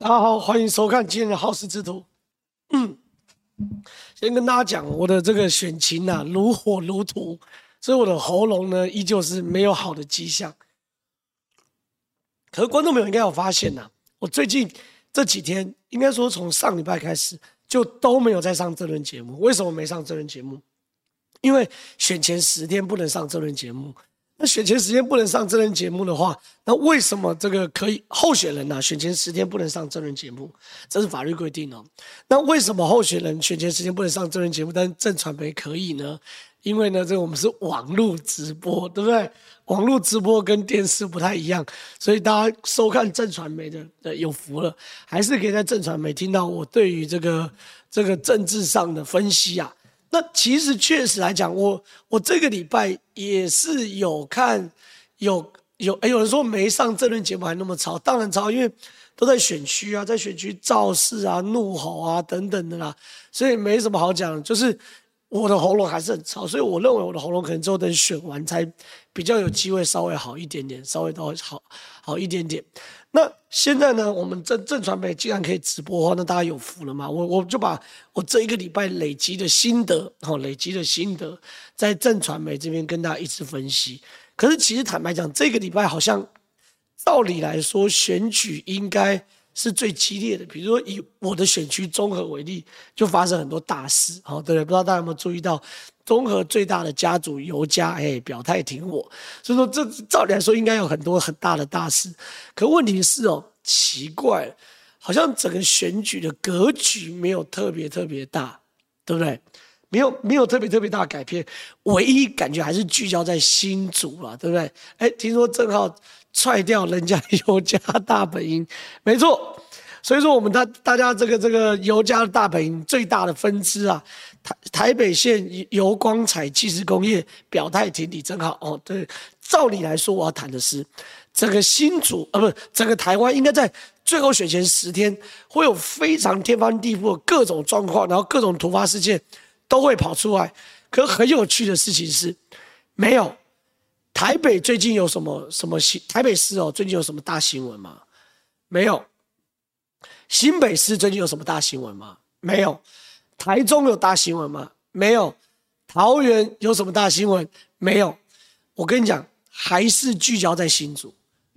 大家好，欢迎收看今天的好事之徒。嗯，先跟大家讲，我的这个选情呐、如火如荼，所以我的喉咙呢，依旧是没有好的迹象。可是观众朋友应该有发现呐、我最近这几天，应该说从上礼拜开始，就都没有再上这轮节目。为什么没上这轮节目？因为选前十天不能上这轮节目。那选前十天不能上真人节目的话，那为什么这个可以候选人呢、选前十天不能上真人节目，这是法律规定哦。那为什么候选人选前十天不能上真人节目，但是正传媒可以呢？因为呢，这个我们是网络直播，对不对？网络直播跟电视不太一样，所以大家收看正传媒的的有福了，还是可以在正传媒听到我对于这个这个政治上的分析啊。那其实确实来讲，我我这个礼拜也是有看，有有哎，有人说没上这轮节目还那么吵，当然吵，因为都在选区啊，在选区造势啊、怒吼啊等等的啦，所以没什么好讲，就是我的喉咙还是很吵，所以我认为我的喉咙可能之后等选完才比较有机会稍微好一点点，稍微都好好一点点。那现在呢，我们正正传媒既然可以直播的话，那大家有福了嘛？我我就把我这一个礼拜累积的心得，哈，累积的心得，在正传媒这边跟大家一起分析。可是其实坦白讲，这个礼拜好像照理来说，选举应该是最激烈的。比如说以我的选区综合为例，就发生很多大事，好，对不对？不知道大家有没有注意到？综合最大的家族尤家，哎，表态挺我，所以说这照理来说应该有很多很大的大事，可问题是哦，奇怪，好像整个选举的格局没有特别特别大，对不对？没有没有特别特别大的改变，唯一感觉还是聚焦在新竹了，对不对？哎，听说正好踹掉人家尤家大本营，没错，所以说我们大大家这个这个尤家大本营最大的分支啊。台台北县油光彩技术工业表态挺李正好哦，对，照理来说，我要谈的是整个新竹啊，不整个台湾，应该在最后选前十天会有非常天翻地覆各种状况，然后各种突发事件都会跑出来。可很有趣的事情是，没有台北最近有什么什么新台北市哦，最近有什么大新闻吗？没有。新北市最近有什么大新闻吗？没有。台中有大新闻吗？没有。桃园有什么大新闻？没有。我跟你讲，还是聚焦在新竹，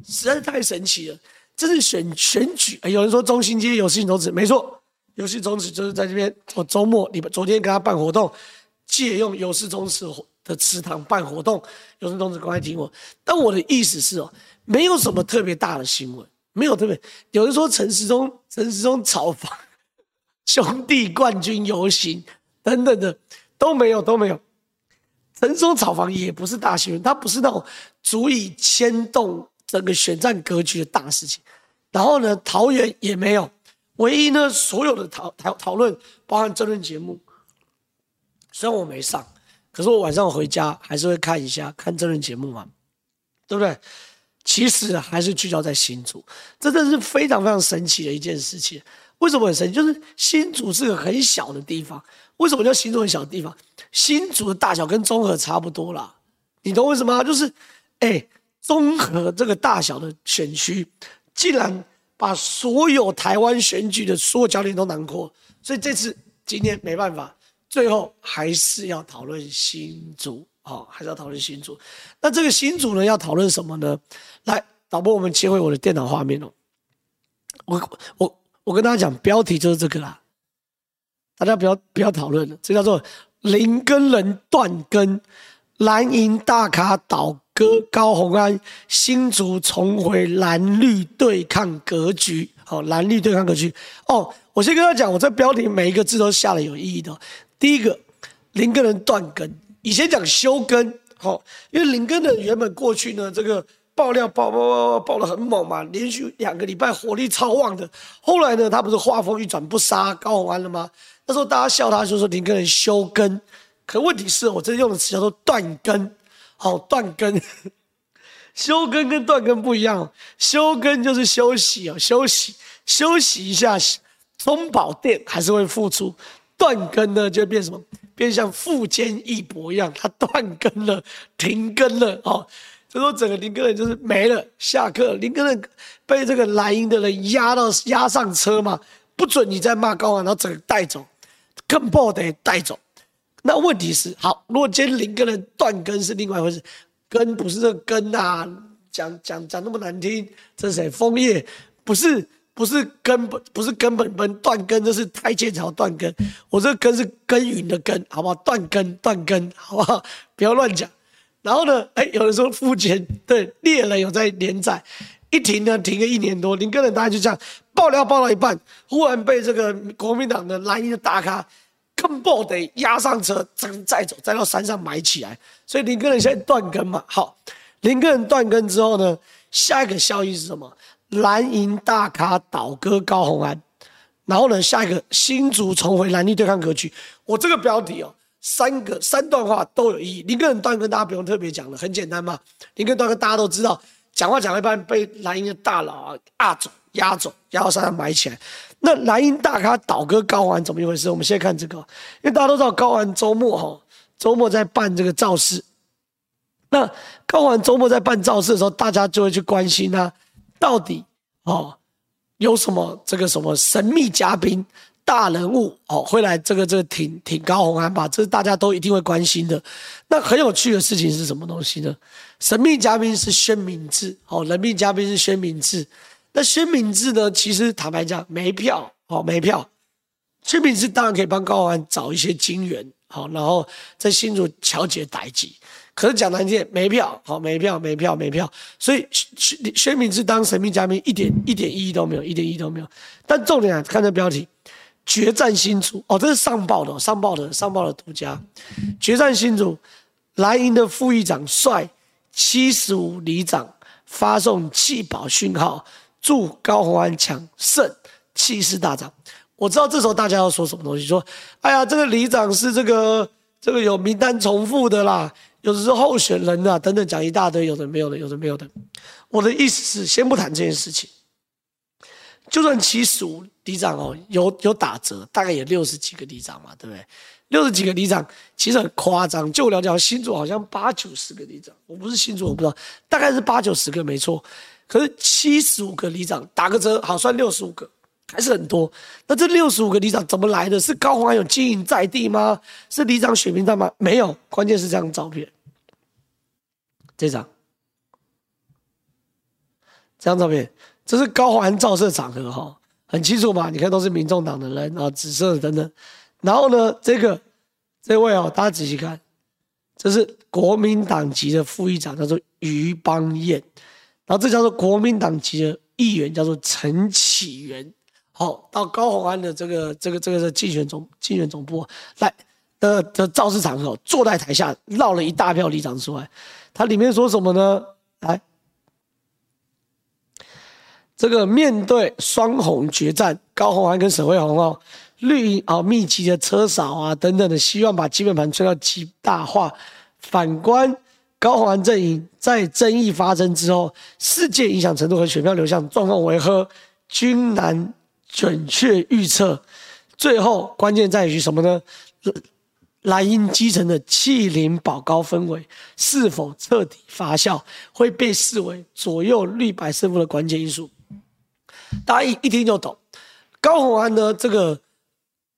实在是太神奇了。这是选选举，欸，有人说中心街有事情终止，没错，有事终止就是在这边。我周末，你们昨天跟他办活动，借用有事终止的祠堂办活动，有事终止，赶快听我。但我的意思是哦，没有什么特别大的新闻，没有特别。有人说陈时中，陈时中炒房。兄弟冠军游行等等的都没有都没有，陈松炒房也不是大新闻，它不是那种足以牵动整个选战格局的大事情。然后呢，桃园也没有，唯一呢，所有的讨讨讨论包含政论节目，虽然我没上，可是我晚上回家还是会看一下看政论节目嘛，对不对？其实还是聚焦在新竹，这真的是非常非常神奇的一件事情。为什么很神奇？就是新竹是个很小的地方。为什么叫新竹很小的地方？新竹的大小跟中和差不多啦。你懂为什么？就是，哎，中和这个大小的选区，竟然把所有台湾选举的所有焦点都囊括。所以这次今天没办法，最后还是要讨论新竹，哦，还是要讨论新竹。那这个新竹呢，要讨论什么呢？来，导播，我们切回我的电脑画面哦。我我。我跟大家讲，标题就是这个啦，大家不要不要讨论了。这叫做林根人断根，蓝银大咖倒戈高虹安，新竹重回蓝绿对抗格局。好，蓝绿对抗格局。哦，我先跟他讲，我这标题每一个字都下了有意义的。第一个，林根人断根，以前讲休耕，好，因为林耕仁原本过去呢，这个。爆料爆爆爆爆爆的很猛嘛，连续两个礼拜火力超旺的。后来呢，他不是话锋一转不杀高虹安了吗？那时候大家笑他，就说林耕仁休耕。可问题是我这用的词叫做断根，好断根。休根跟断根不一样，休根就是休息哦，休息休息一下，中保电还是会复出。断根呢，就变什么？变像富坚义博一样，他断根了，停更了哦。就说整个林耕仁就是没了，下课，林耕仁被这个蓝营的人压到压上车嘛，不准你再骂高虹安，然后整个带走，更不得带走。那问题是，好，如果今天林耕仁断根是另外一回事，根不是这根啊，讲讲讲那么难听，这谁？枫叶不是不是根本不是根本本断根，这是台阶槽断根。我这根是耕耘的根，好不好？断根断根，好不好？不要乱讲。然后呢，哎，有人说富坚对猎人有在连载，一停呢停个一年多，林根人大概就这样爆料爆到一半，忽然被这个国民党的蓝营的大咖。更不得押上车，再再走，再到山上埋起来。所以林根人现在断根嘛，好，林根人断根之后呢，下一个消息是什么？蓝营大咖倒戈高虹安，然后呢，下一个新竹重回蓝绿对抗格局。我这个标题哦，三个三段话都有意义。林耕仁断根大家不用特别讲了，很简单嘛。林耕仁断根大家都知道，讲话讲一半被蓝营的大佬啊压走、压走，然后山上埋起来。那蓝营大咖倒戈高虹安怎么一回事？我们先看这个，因为大家都知道高虹安周末哈，周末在办这个造势。那高虹安周末在办造势的时候，大家就会去关心他到底哦有什么这个什么神秘嘉宾、大人物哦会来这个这个挺挺高虹安吧？这是大家都一定会关心的。那很有趣的事情是什么东西呢？神秘嘉宾是宣明智，哦，人命嘉宾是宣明智。那宣明智呢？其实坦白讲，没票，哦没票。宣明志当然可以帮高虹安找一些金援，好，然后在新竹调解代志。可是讲难听点，没票，好没票，没票，没票。所以宣宣明志当神秘嘉宾，一点一点意义都没有，一点意义都没有。但重点啊，看这标题，决战新竹哦，这是上报的，上报的，上报的独家。决战新竹，蓝营的副议长率七十五里长发送弃保讯号。祝高虹安抢胜，气势大涨。我知道这时候大家要说什么东西，说：“哎呀，这个里长是这个这个有名单重复的啦，有的是候选人啊，等等，讲一大堆，有的没有的，有的没有的。”我的意思是，先不谈这件事情。就算七十五里长哦，有有打折，大概也六十几个里长嘛，对不对？六十几个里长其实很夸张。就我了解，新竹好像八九十个里长，我不是新竹，我不知道，大概是八九十个，没错。可是七十五个里长打个折，好算六十五个，还是很多。那这六十五个里长怎么来的？是高虹安有经营在地吗？是里长选民在吗？没有，关键是这张照片，这张，这张照片，这是高虹安造势场合哈，很清楚嘛？你看都是民众党的人啊，紫色的等等。然后呢，这个这位哦，大家仔细看，这是国民党籍的副议长，叫做于邦彦。然后这叫做国民党籍的议员，叫做陈启源。好，到高宏安的这个这个这个是竞选总竞选总部来的的造势场合，坐在台下绕了一大票里长出来。他里面说什么呢？来，这个面对双红决战，高红安跟沈慧红哦，绿营啊密集的车少啊等等的，希望把基本盘吹到极大化。反观。高红安阵营在争议发生之后，事件影响程度和选票流向状况为何，均难准确预测。最后关键在于什么呢？蓝营基层的弃林保高氛围是否彻底发酵，会被视为左右绿白胜负的关键因素。大家一一听就懂，高虹安的这个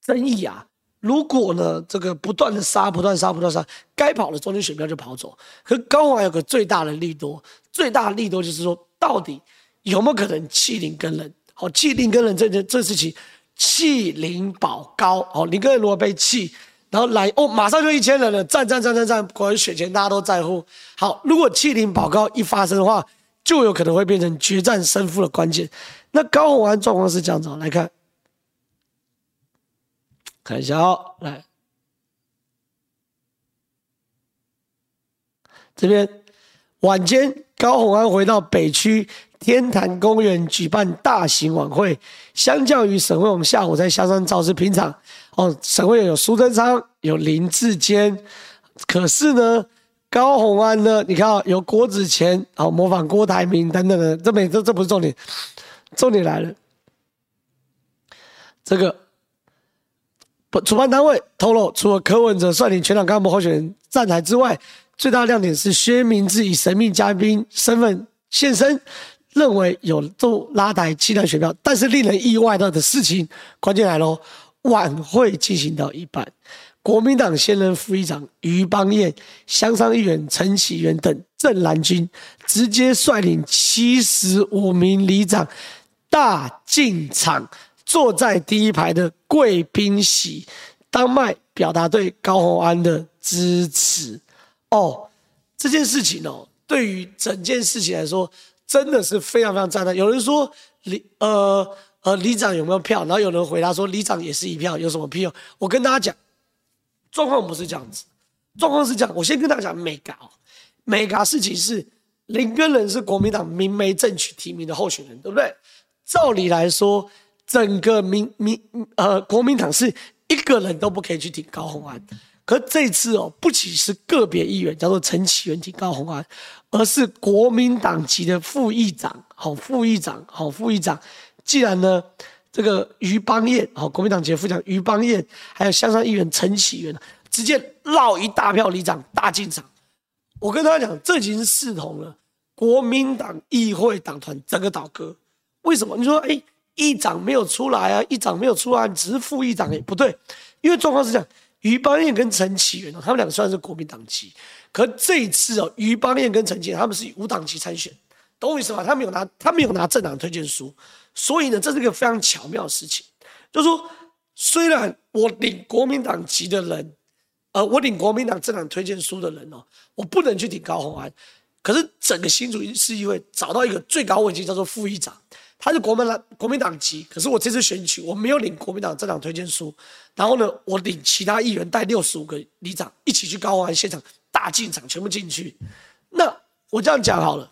争议啊。如果呢，这个不断的杀，不断杀，不断杀，该跑的中间选票就跑走。可高虹安有个最大的利多，最大的利多就是说，到底有没有可能弃林跟人？好，弃林跟人这件这事情，弃林保高。好，林耕仁如果被弃，然后来哦，马上就一千人了，战战战战战，果然选前大家都在乎。好，如果弃林保高一发生的话，就有可能会变成决战胜负的关键。那高虹安状况是这样子，来看。看一下哦，来，这边晚间，高虹安回到北区天坛公园举办大型晚会。相较于沈慧虹下午在香山造势，平常哦，沈慧虹有苏贞昌，有林志坚，可是呢，高虹安呢，你看啊、有郭子乾，哦，模仿郭台铭等等的，这没这这不是重点，重点来了，这个。主办单位透露，除了柯文哲率领全党干部候选人站台之外，最大亮点是薛明志以神秘嘉宾身份现身，认为有助拉抬七党选票。但是令人意外的事情，关键来喽！晚会进行到一半，国民党现任副议长于邦彦、香山议员陈启源等正蓝军直接率领七十五名里长大进场，坐在第一排的贵宾席，当麦表达对高虹安的支持。哦，这件事情哦，对于整件事情来说，真的是非常非常赞的。有人说里呃呃里长有没有票？然后有人回答说里长也是一票，有什么屁用？我跟大家讲，状况不是这样子，状况是这样。我先跟大家讲美嘎哦，美嘎事情是林根仁是国民党明媒正娶提名的候选人，对不对？照理来说，整个民民呃国民党是一个人都不可以去挺高虹安。可这次哦，不仅是个别议员叫做陈启源挺高虹安，而是国民党籍的副议长，好副议长，好副议长。既然呢，这个于邦彦，好国民党籍副长于邦彦，还有香山议员陈启源，直接绕一大票里长大进场。我跟大家讲，这已经是视同了国民党议会党团整个倒戈。为什么？你说，哎，议长没有出来啊？议长没有出来，只是副议长，也，不对，因为状况是这样。于邦彦跟陈启源他们两个虽然是国民党籍，可这一次哦，于邦彦跟陈启源他们是以无党籍参选，懂我意思吗？他们有拿，他们有拿政党推荐书，所以呢，这是一个非常巧妙的事情，就是说，虽然我领国民党籍的人，呃，我领国民党政党推荐书的人哦，我不能去顶高虹安，可是整个新竹市议会找到一个最高位阶叫做副议长。他是国民党国民党籍，可是我这次选举我没有领国民党政党推荐书，然后呢，我领其他议员带六十五个里长一起去高虹安现场大进场，全部进去。那我这样讲好了，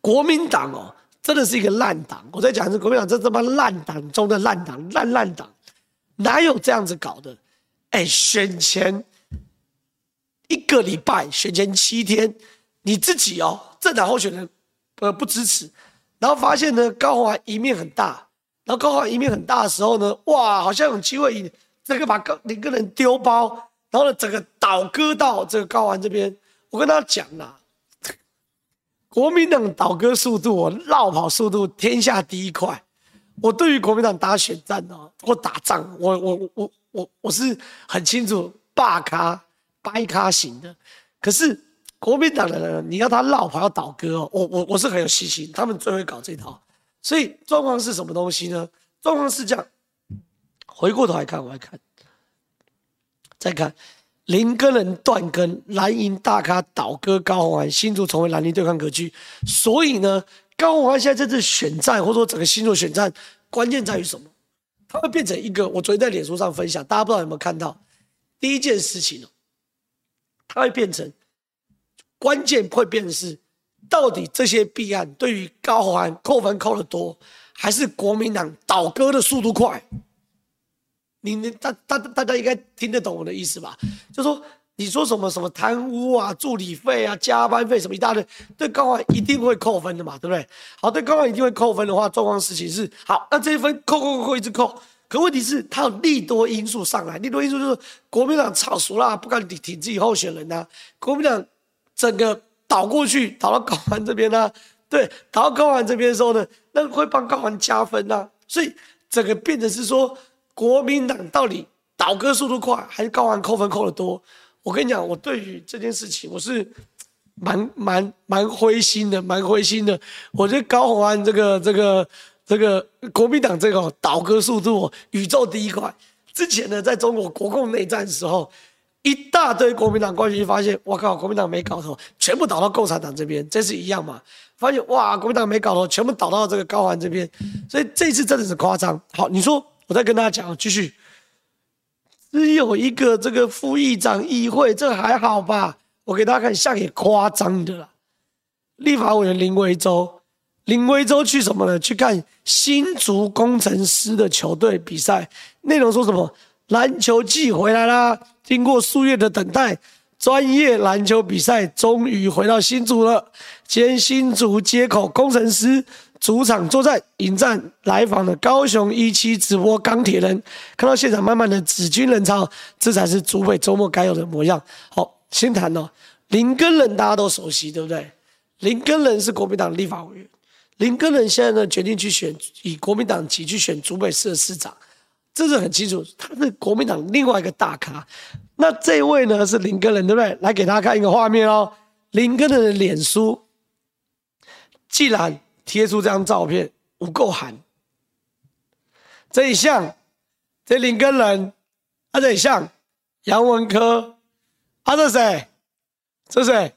国民党哦，真的是一个烂党。我在讲是国民党这这帮烂党中的烂党，烂烂党，哪有这样子搞的？哎，选前一个礼拜，选前七天，你自己哦，政党候选人呃不支持。然后发现呢，高虹安赢面很大。然后高虹安赢面很大的时候呢，哇，好像有机会赢，这个把高一个人丢包，然后呢，整个倒戈到这个高虹安这边。我跟他讲啦，国民党倒戈速度，我绕跑速度天下第一快。我对于国民党打选战哦，或打仗，我我我我我是很清楚，霸咖、掰咖型的。可是。国民党的人，你要他绕跑要倒戈哦，我我我是很有信心，他们最会搞这套。所以状况是什么东西呢？状况是这样，回过头来看，我来看，再看林耕仁断根，蓝营大咖倒戈高虹安，新竹成为蓝绿对抗格局。所以呢，高虹安现在这次选战，或者说整个新竹选战，关键在于什么？它会变成一个，我昨天在脸书上分享，大家不知道有没有看到？第一件事情哦，它会变成。关键会变成是，到底这些弊案对于高虹安扣分扣得多，还是国民党倒戈的速度快？你你大大大家应该听得懂我的意思吧？就说你说什么什么贪污啊、助理费啊、加班费什么一大堆，对高虹安一定会扣分的嘛，对不对？好，对高虹安一定会扣分的话，状况事情是好，那这一分扣扣扣扣一直扣，可问题是它有利多因素上来，利多因素就是国民党炒熟了，不敢挺挺自己候选人呐、啊，国民党。整个倒过去，倒到高虹安这边呢、啊？对，倒到高虹安这边的时候呢，那会帮高虹安加分呐、啊。所以整个变成是说，国民党到底倒戈速度快，还是高虹安扣分扣的多？我跟你讲，我对于这件事情，我是蛮蛮蛮灰心的，蛮灰心的。我觉得高虹安这个这个这个国民党这个倒戈速度宇宙第一快。之前呢，在中国国共内战的时候。一大堆国民党官员发现，我靠，国民党没搞头，全部倒到共产党这边，这是一样嘛？发现哇，国民党没搞头，全部倒到这个高虹安这边，所以这次真的是夸张。好，你说，我再跟大家讲，继续，只有一个这个副议长议会，这还好吧？我给大家看下给夸张的了。立法委员林维洲，林维洲去什么呢？去看新竹工程师的球队比赛，内容说什么？篮球季回来啦！经过数月的等待，专业篮球比赛终于回到新竹了。今天新竹街口工程师主场作战，迎战来访的高雄一期直播钢铁人。看到现场满满的紫军人潮，这才是竹北周末该有的模样。好，先谈哦，林根仁大家都熟悉，对不对？林根仁是国民党立法委员，林根仁现在呢决定去选以国民党籍去选竹北市的市长，这是很清楚，他是国民党另外一个大咖。那这位呢是林根仁，对不对？来给大家看一个画面哦，林根仁的脸书既然贴出这张照片，有够韩。这一项，这林根仁，啊，这一项，杨文科，啊，这谁？这谁？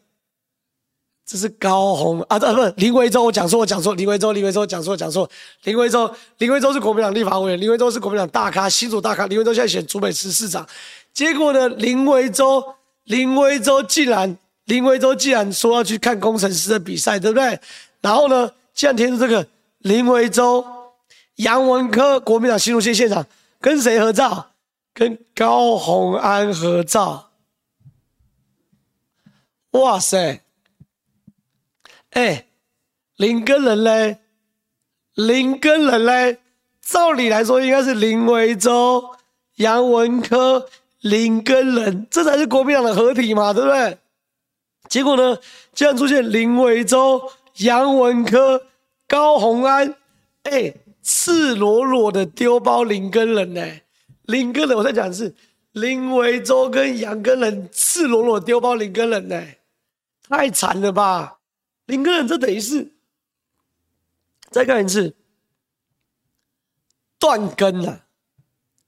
这是高虹啊，这不是林维洲，我讲错，我讲错，林维洲，林维洲讲错，讲错，林维洲，林维洲是国民党立法委员，林维洲是国民党大咖，新竹大咖，林维洲现在选竹北市市长，结果呢，林维洲，林维洲竟然，林维洲竟然说要去看工程师的比赛，对不对？然后呢，竟然填出这个林维洲。杨文科，国民党新竹县县长，跟谁合照？跟高虹安合照。哇塞！哎，林根仁嘞？林根仁嘞？照理来说应该是林维洲、杨文科、林根仁，这才是国民党的合体嘛，对不对？结果呢，竟然出现林维洲、杨文科、高洪安，哎。赤裸裸的丢包林根人呢？林根人，我在讲的是林维洲跟杨根人赤裸裸丢包林根人呢，太惨了吧！林根人这等于是再看一次断根了，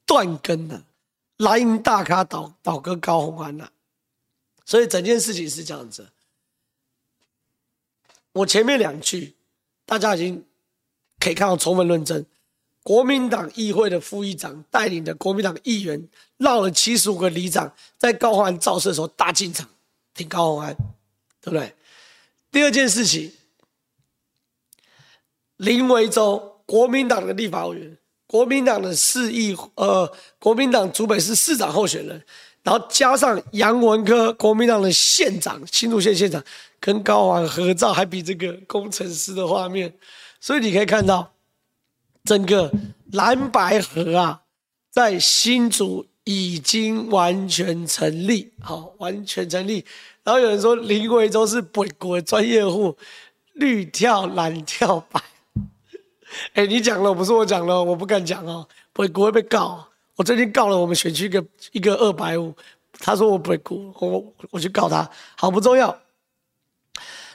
断根了，蓝营大咖倒倒戈高洪安了，所以整件事情是这样子。我前面两句大家已经。可以看到充分论证，国民党议会的副议长带领的国民党议员绕了七十五个里长，在高虹安造势的时候大进场挺高虹安，对不对？第二件事情，林维洲国民党的立法委员，国民党的市议呃，国民党竹北市市长候选人，然后加上杨文科国民党的县长，新竹县县长跟高虹安合照，还比这个工程师的画面。所以你可以看到，整个蓝白合啊，在新竹已经完全成立，好，完全成立。然后有人说林维洲是北国专业户，绿跳蓝跳白。哎，你讲了，不是我讲了，我不敢讲哦，不会不会被告。我最近告了我们选区一个一个二百五，他说我不会哭，我我去告他，好不重要。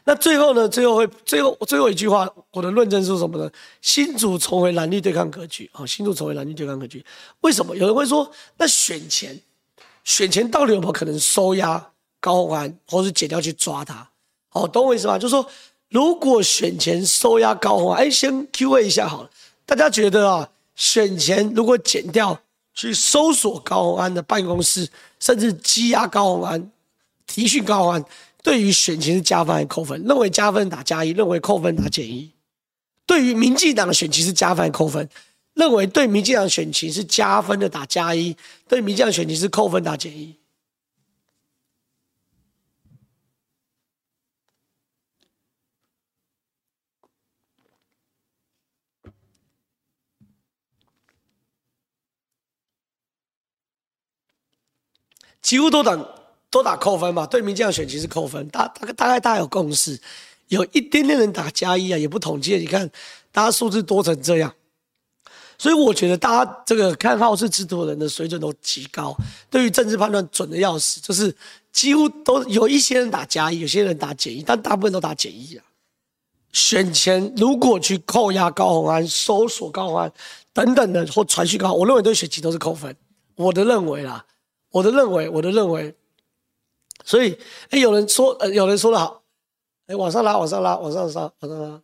那最后呢？最后会最后最后一句话，我的论证是什么呢？新主重回蓝绿对抗格局啊！新主重回蓝绿对抗格局，为什么？有人会说，那选前，选前到底有没有可能收押高虹安，或是剪掉去抓他？哦，懂我意思吗？就是说，如果选前收押高虹安，哎，先 Q&A 一下好了。大家觉得啊，选前如果检调去搜索高虹安的办公室，甚至羁押高虹安，提讯高虹安。对于选情是加分还是扣分？认为加分打加一，认为扣分打减一。对于民进党的选情是加分还是扣分？认为对民进党选情是加分的打加一，对民进党选情是扣分打减一。几乎都等。都打扣分嘛？对民进党选情是扣分，大大概大概大家有共识，有一点点人打加一啊，也不统计。你看，大家数字多成这样，所以我觉得大家这个看好事制度的人的水准都极高，对于政治判断准的要死，就是几乎都有一些人打加一，有些人打减一，但大部分都打减一啊。选前如果去扣押高虹安、搜索高虹安等等的或传讯高，我认为对选情都是扣分。我的认为啦，我的认为，我的认为。所以，哎，有人说，呃，有人说的好，哎，往上拉，往上拉，往上拉，往上拉，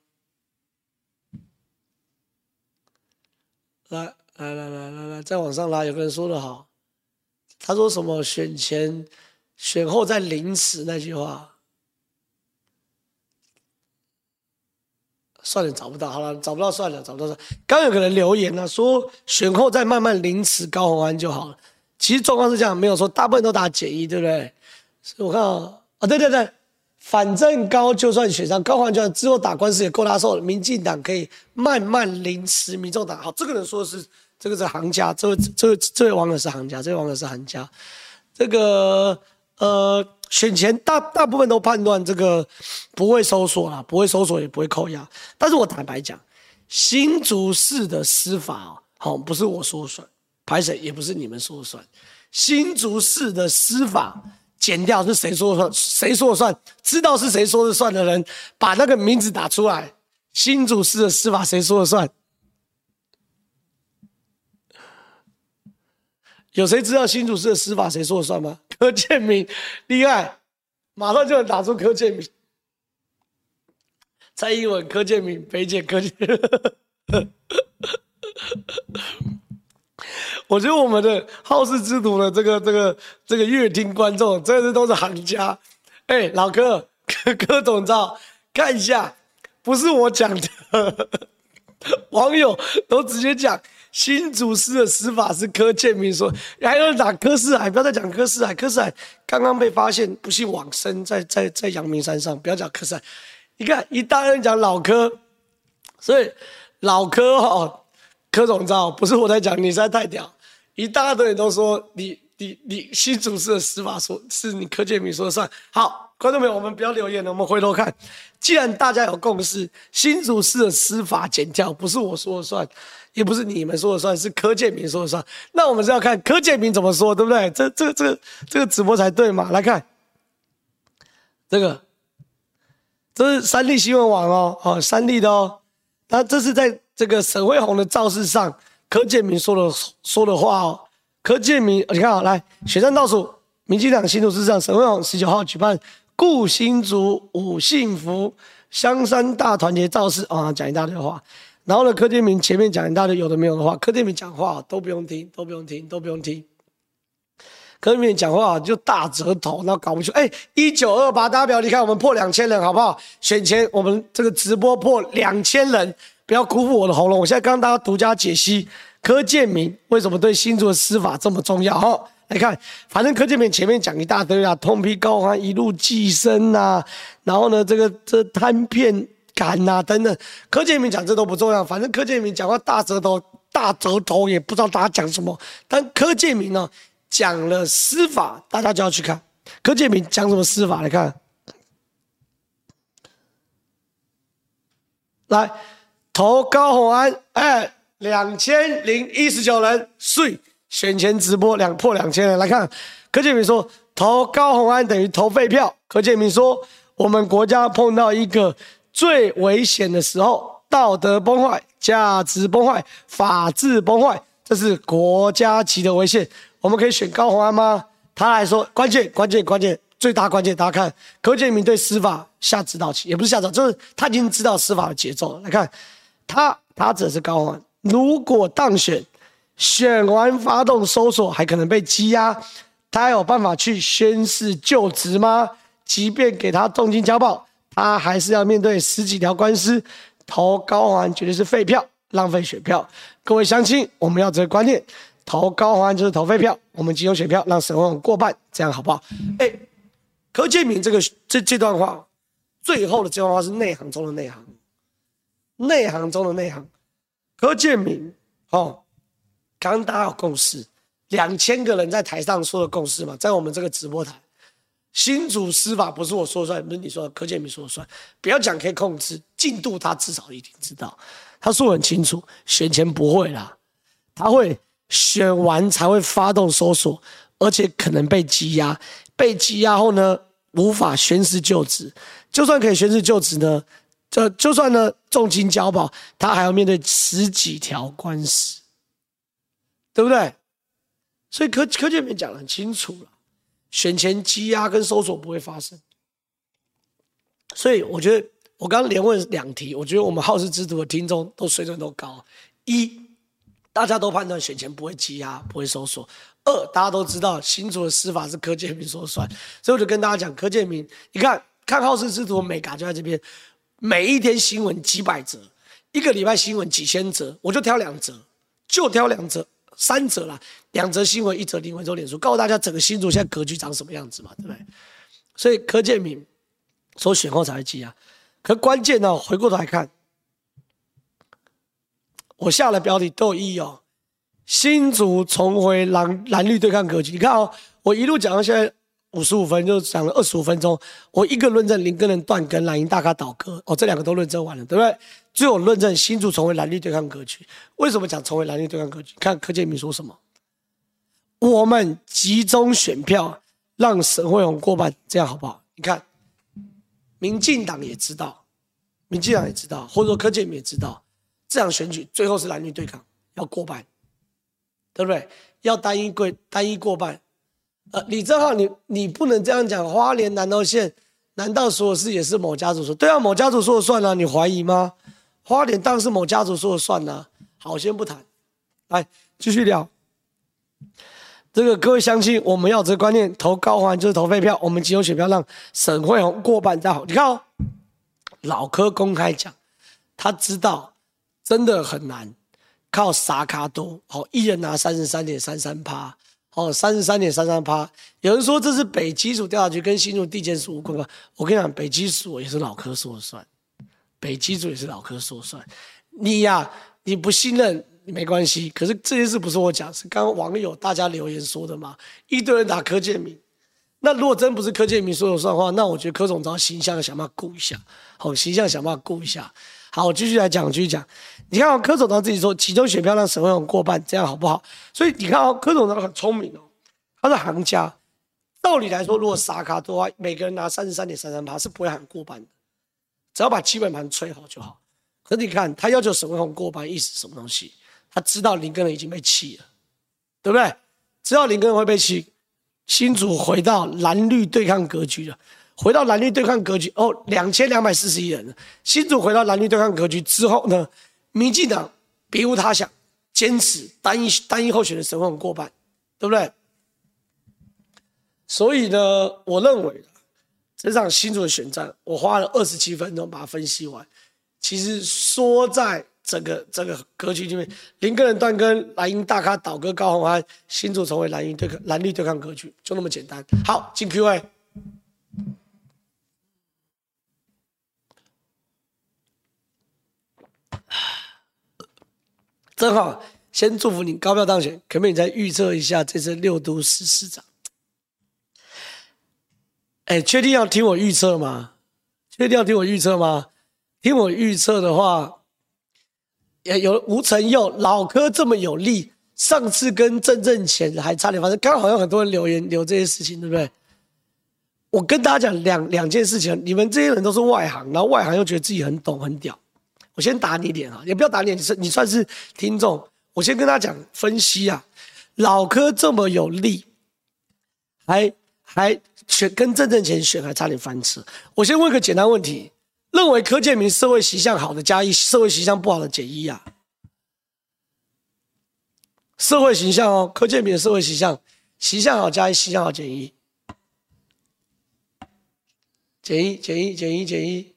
来，来，来，来，来，来，再往上拉。有个人说的好，他说什么？选前、选后再凌迟那句话，算了，找不到，好了，找不到算了，找不到算了。刚有个人留言呢、说选后再慢慢凌迟高虹安就好了。其实状况是这样，没有说大部分都打减一，对不对？我看啊、啊对对对，反正高就算选上，高虹安就算之后打官司也够他受了。民进党可以慢慢凌迟民众党。好，这个人说的是这个是行家，这位这位这位网友是行家，这位网友是行家。这个呃选前大大部分都判断这个不会搜索啦，不会搜索也不会扣押。但是我坦白讲，新竹市的司法好、不是我说算白水，也不是你们说了算。新竹市的司法剪掉是谁说了算？谁说了算？知道是谁说了算的人，把那个名字打出来。新竹市的司法谁说了算？有谁知道新竹市的司法谁说了算吗？柯建铭厉害，马上就能打出柯建铭。蔡英文、柯建铭、裴姐、柯建。我觉得我们的好事之徒的这个、这个、这个乐听观众，真的都是行家。哎，老 柯、柯柯总照，看一下，不是我讲的，网友都直接讲。新祖师的死法是柯建明说，还有人打柯世海，不要再讲柯世海。柯世海刚刚被发现不幸往生在在在阳明山上，不要讲柯世海。你看一大堆人讲老柯，所以老柯哈柯总照不是我在讲，你实在太屌。一大堆人都说你你你新竹市的司法说是你柯建铭说了算。好，观众朋友，我们不要留言了，我们回头看。既然大家有共识，新竹市的司法检调不是我说了算。也不是你们说了算，是柯建铭说了算。那我们是要看柯建铭怎么说，对不对？这、这、这个、这个直播才对嘛？来看这个，这是三立新闻网哦，哦，三立的哦。那这是在这个沈慧红的造势上，柯建铭说的说的话哦。柯建铭，你看啊，来血战倒数，民进党新竹市长沈慧虹十九号举办顾新竹五幸福香山大团结造势啊，讲一大堆话。然后呢，柯建铭前面讲一大堆有的没有的话，柯建铭讲话都不用听，都不用听，都不用听。柯建铭讲话就大折头，那搞不清楚。哎，一九二八，大家不要离开，我们破两千人好不好？选前我们这个直播破两千人，不要辜负我的喉咙。我现在刚刚大家独家解析柯建铭为什么对新竹的司法这么重要哈。来看，反正柯建铭前面讲一大堆啊，通批高欢一路寄生呐，然后呢，这个这贪骗。感呐、啊，等等，柯建铭讲这都不重要，反正柯建铭讲话大舌头，大舌头也不知道大家讲什么。但柯建铭呢讲了司法，大家就要去看柯建铭讲什么司法来看。来投高虹安，哎，两千零一十九人，税选前直播两破两千人，来看柯建铭说投高虹安等于投废票。柯建铭说我们国家碰到一个。最危险的时候，道德崩坏、价值崩坏、法治崩坏，这是国家级的危险。我们可以选高虹安吗？他来说，关键、关键、关键，最大关键。大家看，柯建铭对司法下指导棋，也不是下指导，就是他已经知道司法的节奏了。来看，他他指的是高环，如果当选，选完发动搜索，还可能被羁押，他还有办法去宣誓就职吗？即便给他重金交保。他还是要面对十几条官司，投高环绝对是废票，浪费选票。各位乡亲，我们要这个观念，投高环就是投废票。我们集中选票，让沈慧虹过半，这样好不好？哎、柯建铭这个这这段话，最后的这段话是内行中的内行，内行中的内行。柯建铭哦，刚刚大家有共识，两千个人在台上说的共识嘛，在我们这个直播台。新主司法不是我说了算，不是你说的，柯建铭说了算。不要讲可以控制进度，他至少一定知道。他说很清楚，选前不会啦，他会选完才会发动搜索，而且可能被羁押。被羁押后呢，无法宣誓就职。就算可以宣誓就职呢，这就算呢重金交保，他还要面对十几条官司，对不对？所以柯柯建铭讲得很清楚了。选前羁押跟搜索不会发生，所以我觉得我刚刚连问两题，我觉得我们好事之徒的听众都水准都高。一，大家都判断选前不会羁押，不会搜索；二，大家都知道新竹的司法是柯建铭说了算，所以我就跟大家讲，柯建铭，你看看好事之徒的美感就在这边，每一天新闻几百则，一个礼拜新闻几千则，我就挑两则，就挑两则。三则啦，两则新闻，一则灵魂周脸书，告诉大家整个新竹现在格局长什么样子嘛，对不对？所以柯建铭说选后才会羁押，可关键呢，回过头来看，我下了标题都有意义哦。新竹重回蓝蓝绿对抗格局，你看哦，我一路讲到现在，五十五分，就讲了二十五分钟。我一个论证林耕仁断根，蓝营大咖倒戈，哦，这两个都论证完了，对不对？最后论证新竹重回蓝绿对抗格局。为什么讲重回蓝绿对抗格局？看柯建铭说什么？我们集中选票，让沈慧虹过半，这样好不好？你看，民进党也知道，民进党也知道，或者说柯建铭也知道，这场选举最后是蓝绿对抗，要过半，对不对？要单一过单一过半。呃，李正浩，你你不能这样讲。花莲南投县，难道所有事也是某家族说？对啊，某家族说了算啊，你怀疑吗？花莲当然是某家族说了算啊。好，先不谈，来继续聊。这个各位乡亲，我们要这个观念，投高环就是投废票。我们集中选票让沈慧虹过半再好。你看哦，老柯公开讲，他知道真的很难靠撒卡多，好，一人拿三十三点三三趴。哦，三十三点三三趴，有人说这是北基组调查局跟新竹地检署无关。我跟你讲，北基组也是老柯说了算，北基组也是老柯说了算。你呀、你不信任没关系，可是这件事不是我讲，是刚刚网友大家留言说的嘛。一堆人打柯建铭，那如果真不是柯建铭说了算的话，那我觉得柯总召形象想办法顾一下，好，形象想办法顾一下。好，我继续来讲，继续讲。你看，柯总统自己说，其中选票让沈慧虹过半，这样好不好？所以你看哦，柯总统很聪明哦，他是行家。道理来说，如果撒卡多的话，每个人拿三十三点三三趴是不会喊过半的，只要把基本盘吹好就好。可是你看，他要求沈慧虹过半，意思什么东西？他知道林耕仁已经被气了，对不对？知道林耕仁会被气，新竹回到蓝绿对抗格局了。回到蓝绿对抗格局哦，两千两百四十一人，新竹回到蓝绿对抗格局之后呢，民进党别无他想，坚持单一单一候选的沈慧虹过半，对不对？所以呢，我认为这场新竹的选战，我花了二十七分钟把它分析完。其实说在整个这个格局里面，林耕仁断根，蓝营大咖倒戈，高虹安，新竹成为蓝营对抗蓝绿对抗格局，就那么简单。好，进 Q&A。正好，先祝福你高票当选。可不可以再预测一下这次六都市市长？哎，确定要听我预测吗？确定要听我预测吗？听我预测的话，也有吴成佑老柯这么有力，上次跟郑正前还差点发生，刚好有很多人留言留这些事情，对不对？我跟大家讲两两件事情，你们这些人都是外行，然后外行又觉得自己很懂很屌。我先打你脸啊，也不要打脸，你是你算是听众。我先跟他讲分析啊，老柯这么有力，还还选跟郑正前选还差点翻车。我先问个简单问题：认为柯建铭社会形象好的加一，社会形象不好的减一啊？社会形象哦，柯建铭的社会形象，形象好加一，形象好减一，减一减一减一减一。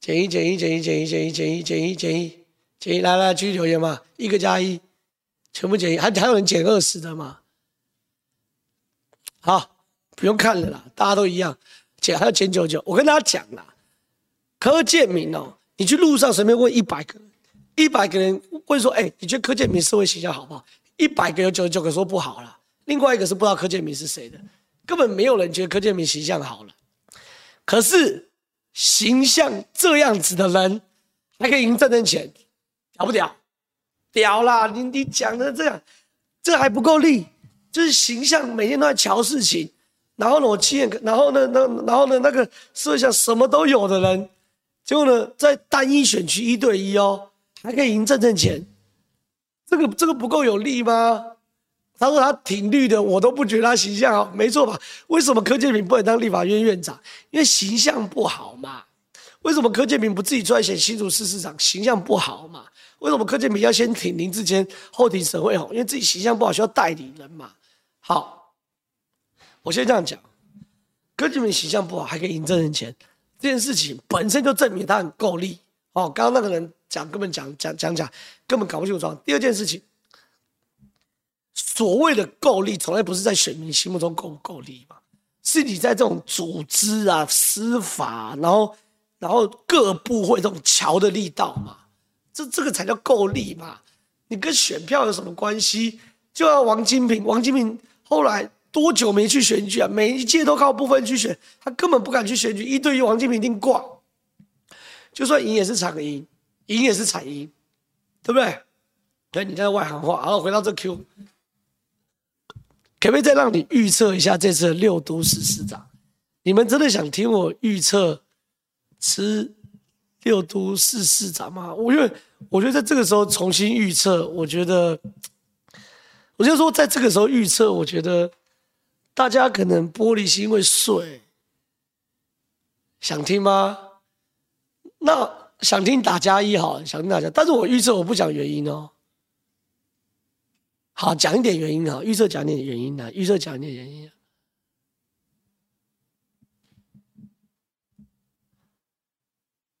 减一减一减一减一减一减一减一减一减一，来来继续留言嘛，一个加一，全部减一，还还有人减二十的嘛？好，不用看了啦，大家都一样，减还要减九九。我跟大家讲啦，柯建铭哦，你去路上随便问一百个，一百个人问说，哎，你觉得柯建铭社会形象好不好？一百个有九十九个说不好了，另外一个是不知道柯建铭是谁的，根本没有人觉得柯建铭形象好了。可是。形象这样子的人，还可以赢这点钱，屌不屌？屌啦！你你讲的这样，这还不够力，就是形象每天都在瞧事情，然后呢，我亲眼，然后呢，那然后呢，那个社会上什么都有的人，结果呢，在单一选区一对一哦，还可以赢这点钱，这个这个不够有力吗？他说他挺绿的，我都不觉得他形象好，没错吧？为什么柯建铭不能当立法院院长？因为形象不好嘛。为什么柯建铭不自己出来选新竹市市长？形象不好嘛。为什么柯建铭要先挺林志坚，后挺沈惠虹？因为自己形象不好，需要代理人嘛。好，我先这样讲，柯建铭形象不好还可以赢这人钱，这件事情本身就证明他很够力。哦，刚刚那个人讲根本讲讲讲讲，根本搞不清楚状。第二件事情。所谓的够力，从来不是在选民心目中够不够力嘛，是你在这种组织啊、司法，然后然后各部会这种桥的力道嘛，这这个才叫够力嘛。你跟选票有什么关系？就要王金平，王金平后来多久没去选举啊？每一届都靠部分去选，他根本不敢去选举，一对一王金平一定挂。就算赢也是惨赢，赢也是惨赢，对不对？对，你在外行话。然后回到这 Q，可不可以再让你预测一下这次六都市市长？你们真的想听我预测吃六都市市长吗？我因为我觉得在这个时候重新预测，我觉得，我就说在这个时候预测，我觉得大家可能玻璃心会碎。想听吗？那想听打加一好，想听打加，但是我预测我不讲原因哦。好，讲一点原因啊，预测讲一点原因啊，预测讲一点原因。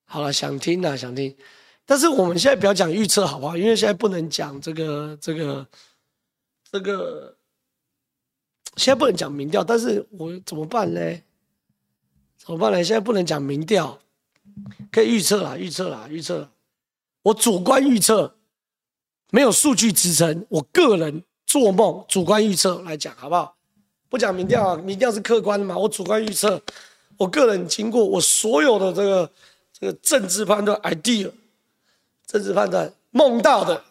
好了，想听啊，想听，但是我们现在不要讲预测，好不好？因为现在不能讲这个、这个、这个，现在不能讲民调。但是我怎么办呢？怎么办呢？现在不能讲民调，可以预测啦，预测啦，预测。我主观预测，没有数据支撑，我个人做梦，主观预测来讲，好不好？不讲民调啊，民调是客观的嘛。我主观预测，我个人经过我所有的这个。这个政治判断 idea，政治判断梦到的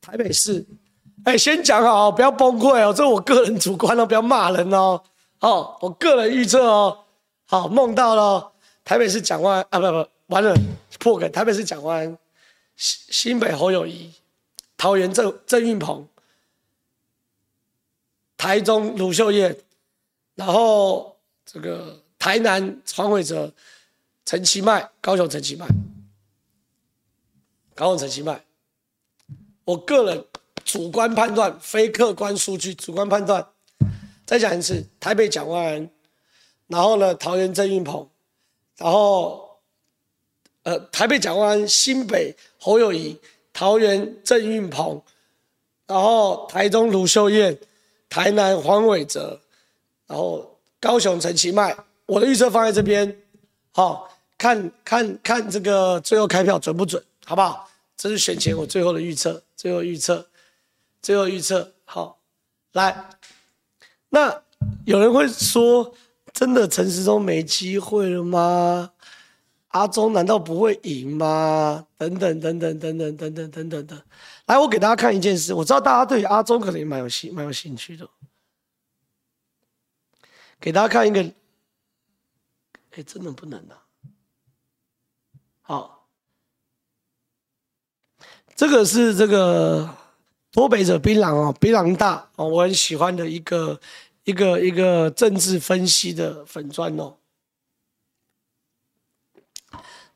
台北市，哎，先讲好，不要崩溃哦，这我个人主观哦，不要骂人哦。哦，我个人预测哦，好，梦到了台北市蒋万啊，不不，完了破梗，台北市蒋万，新新北侯友宜，桃园郑郑运鹏，台中卢秀燕，然后这个台南黄伟哲。陈其迈，高雄陈其迈，高雄陈其迈，我个人主观判断，非客观数据，主观判断。再讲一次，台北蒋万安，然后呢，桃园郑运鹏，然后，呃，台北蒋万安，新北侯友宜，桃园郑运鹏，然后台中卢秀燕，台南黄伟哲，然后高雄陈其迈，我的预测放在这边，好。看看看这个最后开票准不准，好不好？这是选前我最后的预测，最后预测，最后预测。好，来，那有人会说，真的陈时中没机会了吗？阿中难道不会赢吗？等等等等等等等等等等等。来，我给大家看一件事，我知道大家对阿中可能也蛮有兴蛮有兴趣的，给大家看一个，哎，真的不能啊。好，这个是这个脱北者槟榔哦，槟榔大哦，我很喜欢的一个一个一个政治分析的粉专哦，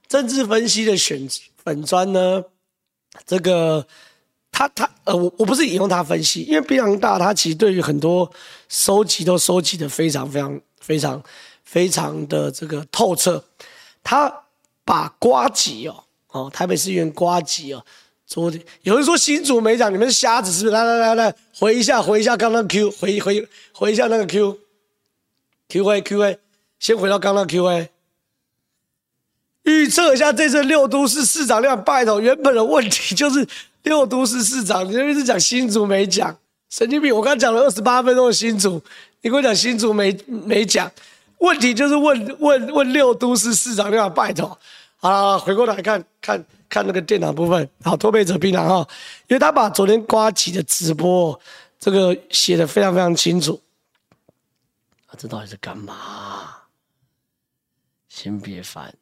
政治分析的选粉专呢，这个他他呃，我我不是引用他分析，因为槟榔大他其实对于很多收集都收集的非常非常非常非常的这个透彻，他。把呱吉哦哦，台北市议员呱吉哦，昨天有人说新竹没讲，你们是瞎子是不是？来来来来，回一下回一下刚刚 Q，回回回一下那个 Q，Q A Q A，先回到刚刚 Q A，预测一下这次六都市市长亮拜头，原本的问题就是六都市市长，你那边是讲新竹没讲，神经病！我刚讲了二十八分钟的新竹，你跟我讲新竹没没讲。问题就是问问问六都市市长要拜托，好了，回过来看看看那个电脑部分，好，脱北者槟榔哈，因为他把昨天瓜吉的直播这个写得非常非常清楚，啊，这到底是干嘛？先别烦，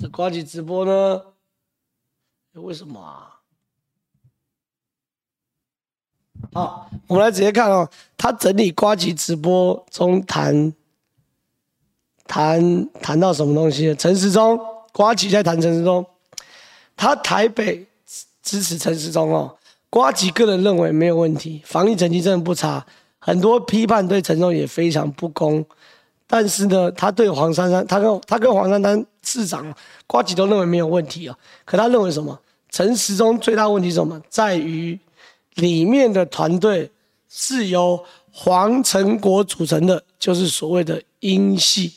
这瓜吉直播呢？为什么啊？好，我们来直接看哦。他整理瓜吉直播中谈谈谈到什么东西？陈时中，瓜吉在谈陈时中，他台北支持陈时中哦。瓜吉个人认为没有问题，防疫成绩真的不差，很多批判对陈中也非常不公。但是呢，他对黄珊珊，他跟他跟黄珊珊市长，瓜吉都认为没有问题啊。可他认为什么？陈时中最大问题是什么？在于。里面的团队是由黄成国组成的，就是所谓的英系。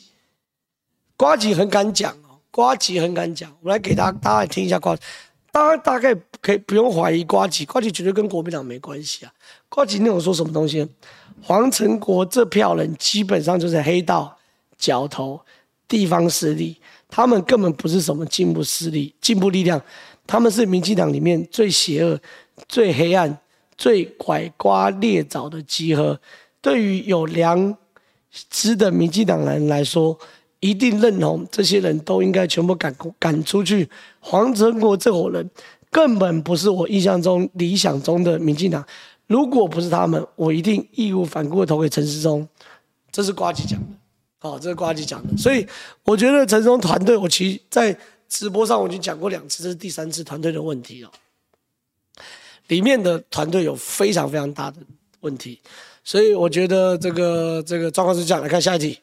瓜吉很敢讲哦，瓜吉很敢讲。我来给大家，大家听一下瓜。大家大概可以不用怀疑瓜吉，瓜吉绝对跟国民党没关系啊。瓜吉那种说什么东西？黄成国这票人基本上就是黑道、角头、地方势力，他们根本不是什么进步势力、进步力量，他们是民进党里面最邪恶、最黑暗、最拐瓜裂枣的集合。对于有良知的民进党人来说，一定认同这些人都应该全部赶赶出去。黄成国这伙人根本不是我印象中、理想中的民进党。如果不是他们，我一定义无反顾的投给陈时中。这是呱吉讲的，好，这是呱吉讲的。所以我觉得陈时中团队，我其实在直播上我已经讲过两次，这是第三次团队的问题了。里面的团队有非常非常大的问题，所以我觉得这个这个状况是这样。来看下一题。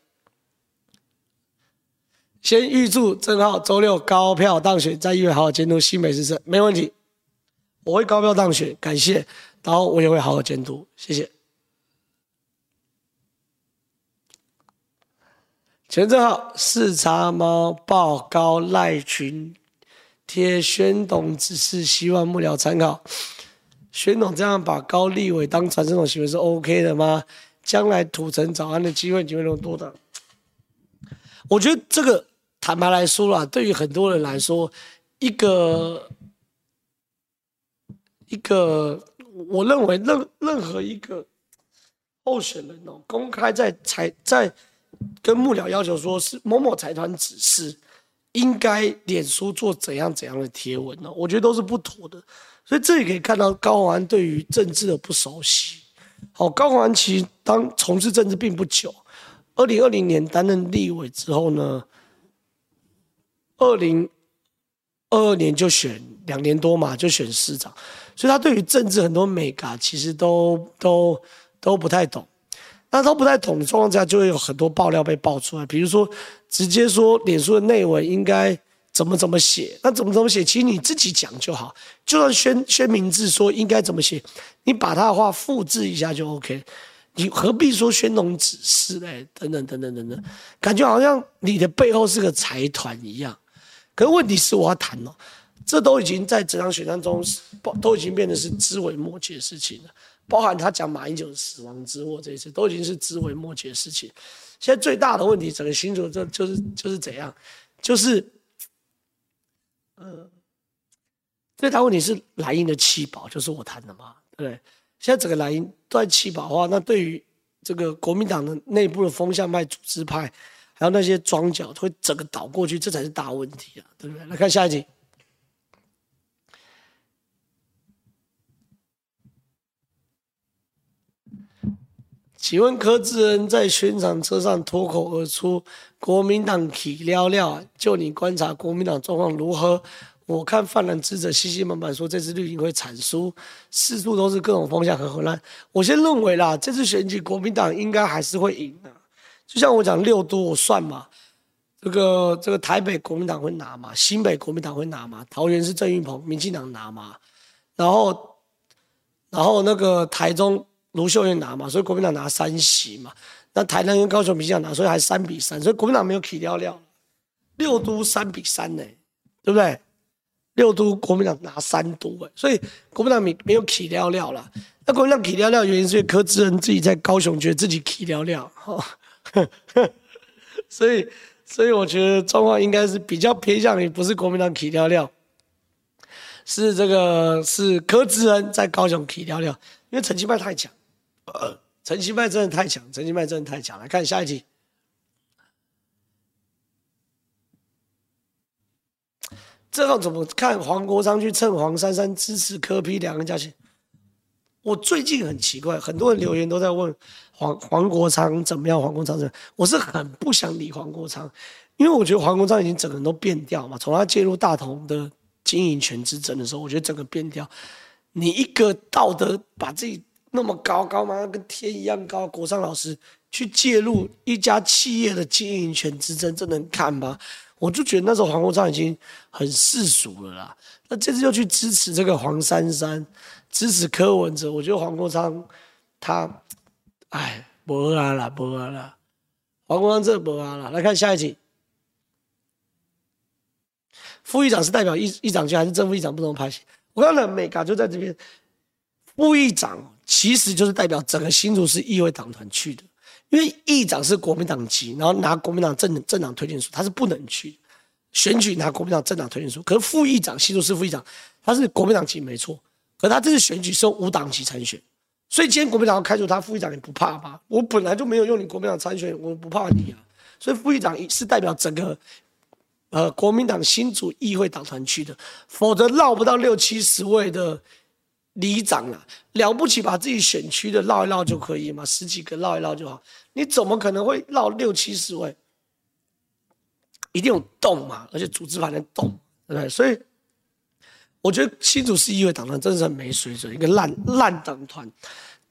先预祝正浩周六高票当选，在议会好好监督新美市政，没问题，我会高票当选，感谢，然后我也会好好监督，谢谢。全正皓视察猫报高赖群贴宣董指示，希望幕僚参考。宣董这样把高立伟当传声筒行为是 OK 的吗？将来土城早安的机会，就会多的？我觉得这个。坦白来说啦，对于很多人来说，一个一个，我认为任任何一个候选人哦，公开在财在跟幕僚要求说是某某财团指示，应该脸书做怎样怎样的贴文呢？我觉得都是不妥的。所以这里可以看到高虹安对于政治的不熟悉。好，高虹安其实当从事政治并不久，二零二零年担任立委之后呢，二零二二年就选两年多嘛，就选市长，所以他对于政治很多美感其实都都都不太懂。那都不太懂的状况下，就会有很多爆料被爆出来，比如说直接说脸书的内文应该怎么怎么写，那怎么怎么写，其实你自己讲就好。就算宣宣明志说应该怎么写，你把他的话复制一下就 OK。你何必说宣农指示嘞？等等等等等等，感觉好像你的背后是个财团一样。可是问题是，我要谈哦，这都已经在这场选战中，都已经变得是枝微末节的事情了。包含他讲马英九死亡之祸这一次，都已经是枝微末节的事情。现在最大的问题，整个新竹这就是就是怎样，就是，呃，最大问题是蓝营的弃保，就是我谈的嘛，对对？现在整个蓝营都在弃保的话，那对于这个国民党的内部的风向派、组织派。还有那些庄脚会整个倒过去，这才是大问题啊，对不对？来看下一题。请问柯志恩在宣传车上脱口而出“国民党起了了”，就你观察国民党状况如何？我看泛蓝支持信心满满说这次绿营会惨输，四处都是各种风向和混乱。我先认为啦，这次选举国民党应该还是会赢的。就像我讲六都，我算嘛，这个这个台北国民党会拿嘛，新北国民党会拿嘛，桃园是郑运鹏民进党拿嘛，然后然后那个台中卢秀燕拿嘛，所以国民党拿三席嘛，那台南跟高雄民进党拿，所以还三比三，所以国民党没有起了了，六都三比三呢，对不对？六都国民党拿三都哎，所以国民党没没有起了了了，那国民党起了了原因是因为柯志恩自己在高雄觉得自己起了了哈。所以，所以我觉得状况应该是比较偏向于不是国民党起了了，是这个是柯志恩在高雄起了了，因为陈其迈太强，陈其迈真的太强，陈其迈真的太强。来看下一题，这样怎么看黄国昌去蹭黄珊珊支持柯 P 两个人加起？我最近很奇怪，很多人留言都在问黄黄国昌怎么样？黄国昌怎么样？我是很不想理黄国昌，因为我觉得黄国昌已经整个人都变掉嘛。从他介入大同的经营权之争的时候，我觉得整个变掉。你一个道德把自己那么高高嘛，跟天一样高，国昌老师去介入一家企业的经营权之争，这能看吗？我就觉得那时候黄国昌已经很世俗了啦。那这次又去支持这个黄珊珊。支持柯文哲，我觉得黄国昌他，哎，不啊啦，不啊啦，黄国昌这不啊啦。来看下一题，副议长是代表议议长区还是正副议长不同派系？我看到美感就在这边，副议长其实就是代表整个新竹市议会党团去的，因为议长是国民党籍，然后拿国民党政政党推荐书，他是不能去选举拿国民党政党推荐书。可是副议长新竹市副议长他是国民党籍没错，可他这次选举是用无党籍参选，所以今天国民党要开除他副议长，你不怕吧？我本来就没有用你国民党参选，我不怕你啊。所以副议长是代表整个。呃，国民党新竹议会党团去的，否则绕不到六七十位的里长了。了不起，把自己选区的绕一绕就可以嘛，十几个绕一绕就好。你怎么可能会绕六七十位？一定有洞嘛，而且组织还能动，对不对？所以我觉得新竹市议会党团真的是很没水准，一个烂烂党团。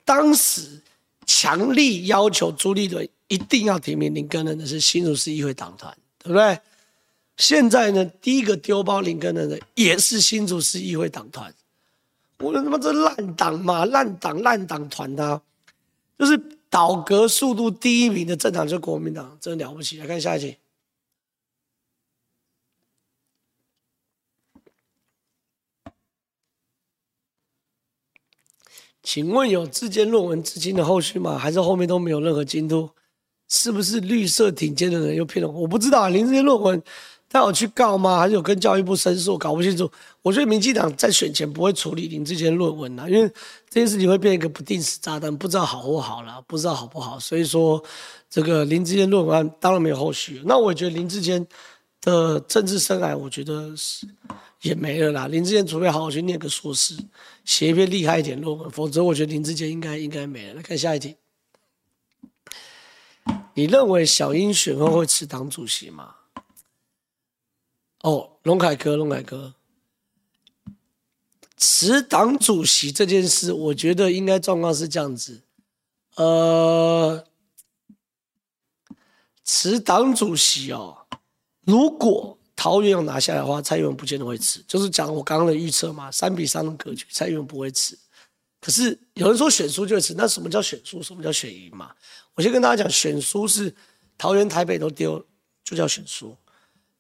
当时强力要求朱立伦一定要提名林耕仁的是新竹市议会党团，对不对？现在呢，第一个丢包林耕仁的也是新竹市议会党团，我说他妈这烂党嘛，烂党烂党团的、啊，就是倒戈速度第一名的政党就是国民党，真了不起。来看下一集，请问有自荐论文至今的后续吗？还是后面都没有任何进度？是不是绿色挺尖的人又骗了我？我不知道啊，林志坚论文。他有去告吗？还是有跟教育部申诉？搞不清楚。我觉得民进党在选前不会处理林志坚论文呐，因为这件事情会变一个不定时炸弹，不知道好或好了，不知道好不好。所以说，这个林志坚论文当然没有后续。那我觉得林志坚的政治生涯，我觉得是也没了啦。林志坚除非好好去念个硕士，写一篇厉害一点论文，否则我觉得林志坚应该应该没了。来看下一题，你认为小英选后会辞党主席吗？哦，龙凯哥，龙凯哥，辞党主席这件事，我觉得应该状况是这样子。呃，辞党主席哦，如果桃园有拿下来的话，蔡英文不见得会辞。就是讲我刚刚的预测嘛，三比三的格局，蔡英文不会辞。可是有人说选输就会辞，那什么叫选输？什么叫选赢嘛？我先跟大家讲，选输是桃园、台北都丢，就叫选输。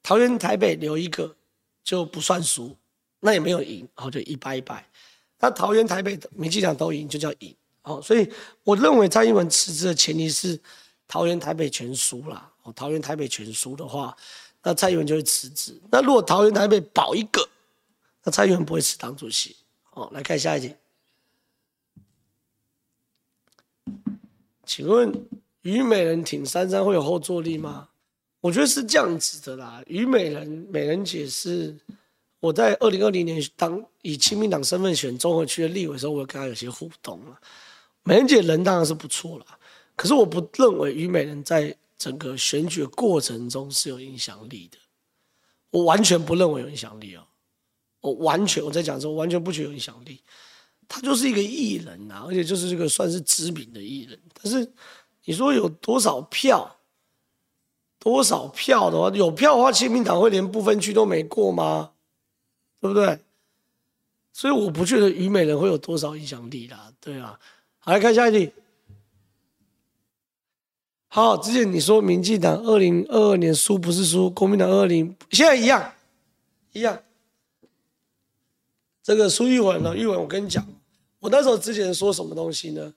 桃园、台北留一个就不算输，那也没有赢，然后就一败一败。那桃园、台北民进党都赢，就叫赢。哦，所以我认为蔡英文辞职的前提是桃园、台北全输了。哦，桃园、台北全输的话，那蔡英文就会辞职。那如果桃园、台北保一个，那蔡英文不会辞党主席。哦，来看下一题，请问虞美人挺珊珊会有后坐力吗？我觉得是这样子的啦，虞美人美人姐是我在二零二零年当以亲民党身份选中和区的立委的时候，我跟她有些互动了。美人姐人当然是不错啦，可是我不认为虞美人在整个选举的过程中是有影响力的，我完全不认为有影响力哦，我完全我在讲说，我完全不觉得有影响力，她就是一个艺人啊，而且就是这个算是知名的艺人，但是你说有多少票？多少票的话，有票的话，亲民党会连不分区都没过吗？对不对？所以我不觉得虞美人会有多少影响力啦。对啊，好，来看下一题。好，之前你说民进党二零二二年输不是输，国民党二零现在一样，一样。这个苏玉文呢？玉文，我跟你讲，我那时候之前说什么东西呢？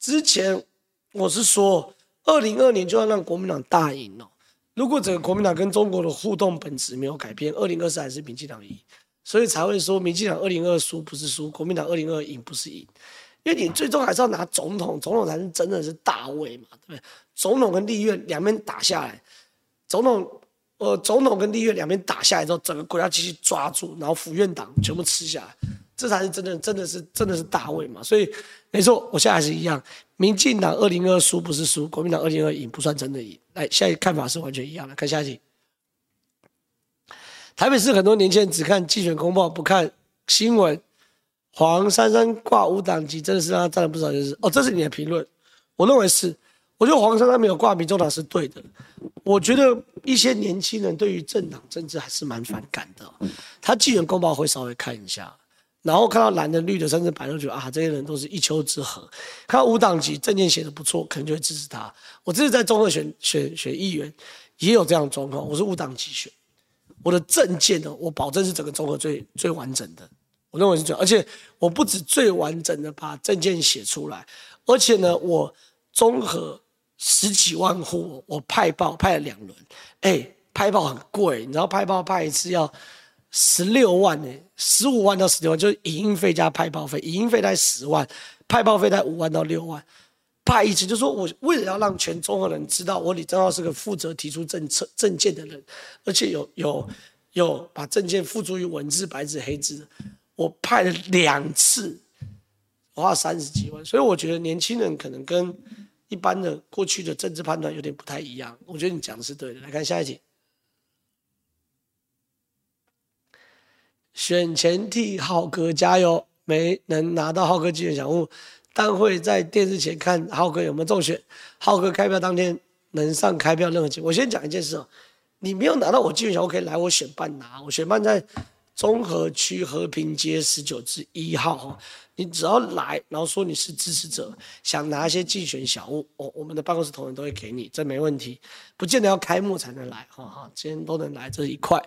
之前我是说二零二年就要让国民党大赢哦。如果整个国民党跟中国的互动本质没有改变，二零二四还是民进党赢，所以才会说民进党二零二输不是输，国民党二零二赢不是赢，因为你最终还是要拿总统，总统才是真的是大位嘛，对不对？总统跟立院两边打下来，总统呃总统跟立院两边打下来之后，整个国家机器抓住，然后府院党全部吃下来，这才是真的，真的是真的是大位嘛，所以没错，我现在还是一样。民进党二零二输不是输，国民党二零二赢不算真的赢。来，下一看法是完全一样的。看下一题。台北市很多年轻人只看竞选公报，不看新闻。黄珊珊挂无党籍，真的是让他占了不少优势。哦，这是你的评论，我认为是。我觉得黄珊珊没有挂民众党是对的。我觉得一些年轻人对于政党政治还是蛮反感的。他竞选公报会稍微看一下。然后看到蓝的、绿的，甚至白的，觉得啊，这些人都是一丘之貉。看到无党籍证件写的不错，可能就会支持他。我这次在中和选选选议员，也有这样的状况。我是无党籍选，我的证件呢，我保证是整个综合最最完整的，我认为是最，而且我不止最完整的把证件写出来，而且呢，我综合十几万户，我派报派了两轮，哎，派报很贵，你知道派报派一次要十六万呢，十五万到十六万，就是影音费加派报费，影音费在十万，派报费在五万到六万。派一次就说我为了要让全中国人知道我李正浩是个负责提出政策政见的人，而且有有有把政见付诸于文字白纸黑字，我派了两次，花了三十几万，所以我觉得年轻人可能跟一般的过去的政治判断有点不太一样。我觉得你讲的是对的。来看下一题，选前替浩哥加油，没能拿到浩哥竞选小物。但会在电视前看浩哥有没有中选。浩哥开票当天能上开票任何节。我先讲一件事哦，你没有拿到我竞选小物，可以来我选办拿。我选办在中和区和平街十九至一号哈。你只要来，然后说你是支持者，想拿一些竞选小物，我我们的办公室同仁都会给你，这没问题。不见得要开幕才能来哈哈，今天都能来这一块。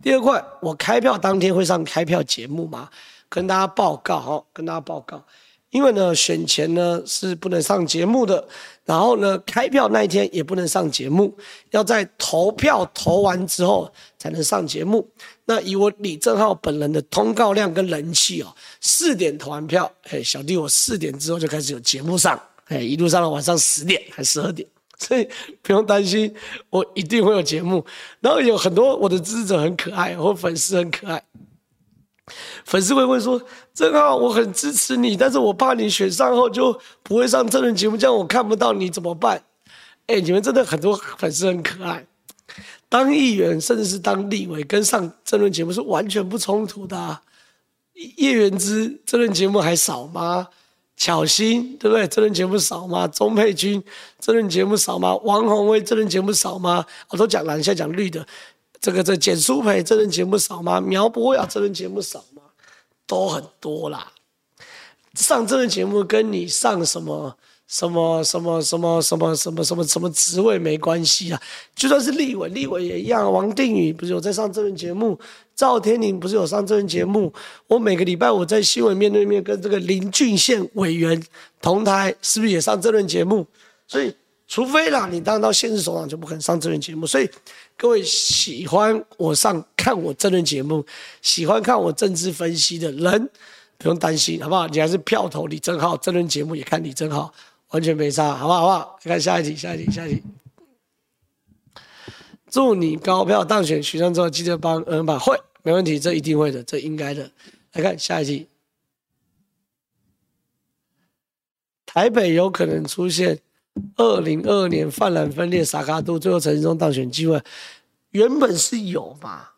第二块，我开票当天会上开票节目吗？跟大家报告哈，跟大家报告。因为呢，选前呢是不能上节目的，然后呢，开票那一天也不能上节目，要在投票投完之后才能上节目。那以我李正浩本人的通告量跟人气哦，四点投完票，嘿，小弟我四点之后就开始有节目上，嘿，一路上到晚上十点还十二点，所以不用担心，我一定会有节目。然后有很多我的支持者很可爱，我粉丝很可爱。粉丝会问说：“正浩，我很支持你，但是我怕你选上后就不会上这轮节目，这样我看不到你怎么办？”哎，你们真的很多粉丝很可爱。当议员甚至是当立委，跟上政论节目是完全不冲突的啊。叶元之政论节目还少吗？巧芯对不对？政论节目少吗？钟佩君政论节目少吗？王鸿薇政论节目少吗？我都讲蓝，现在讲绿的。这个这简舒培这轮节目少吗？苗博雅这轮节目少吗？都很多啦。上这轮节目跟你上什么什么什么什么什么什么什么什么职位没关系啊。就算是立委，立委也一样。王定宇不是有在上这轮节目？赵天麟不是有上这轮节目？我每个礼拜我在新闻面对面跟这个林俊宪委员同台，是不是也上这轮节目？所以。除非啦，你当到县市首长就不肯上这轮节目。所以各位喜欢我上看我这轮节目，喜欢看我政治分析的人，不用担心，好不好？你还是票投李正浩，这轮节目也看李正浩，完全没差，好不好？好不好？看下一题，下一题，下一题。祝你高票当选，选上之后记得帮恩把会，没问题，这一定会的，这应该的。来看下一题，台北有可能出现。二零二二年泛蓝分裂，萨卡都最后陈时中当选机会，原本是有嘛，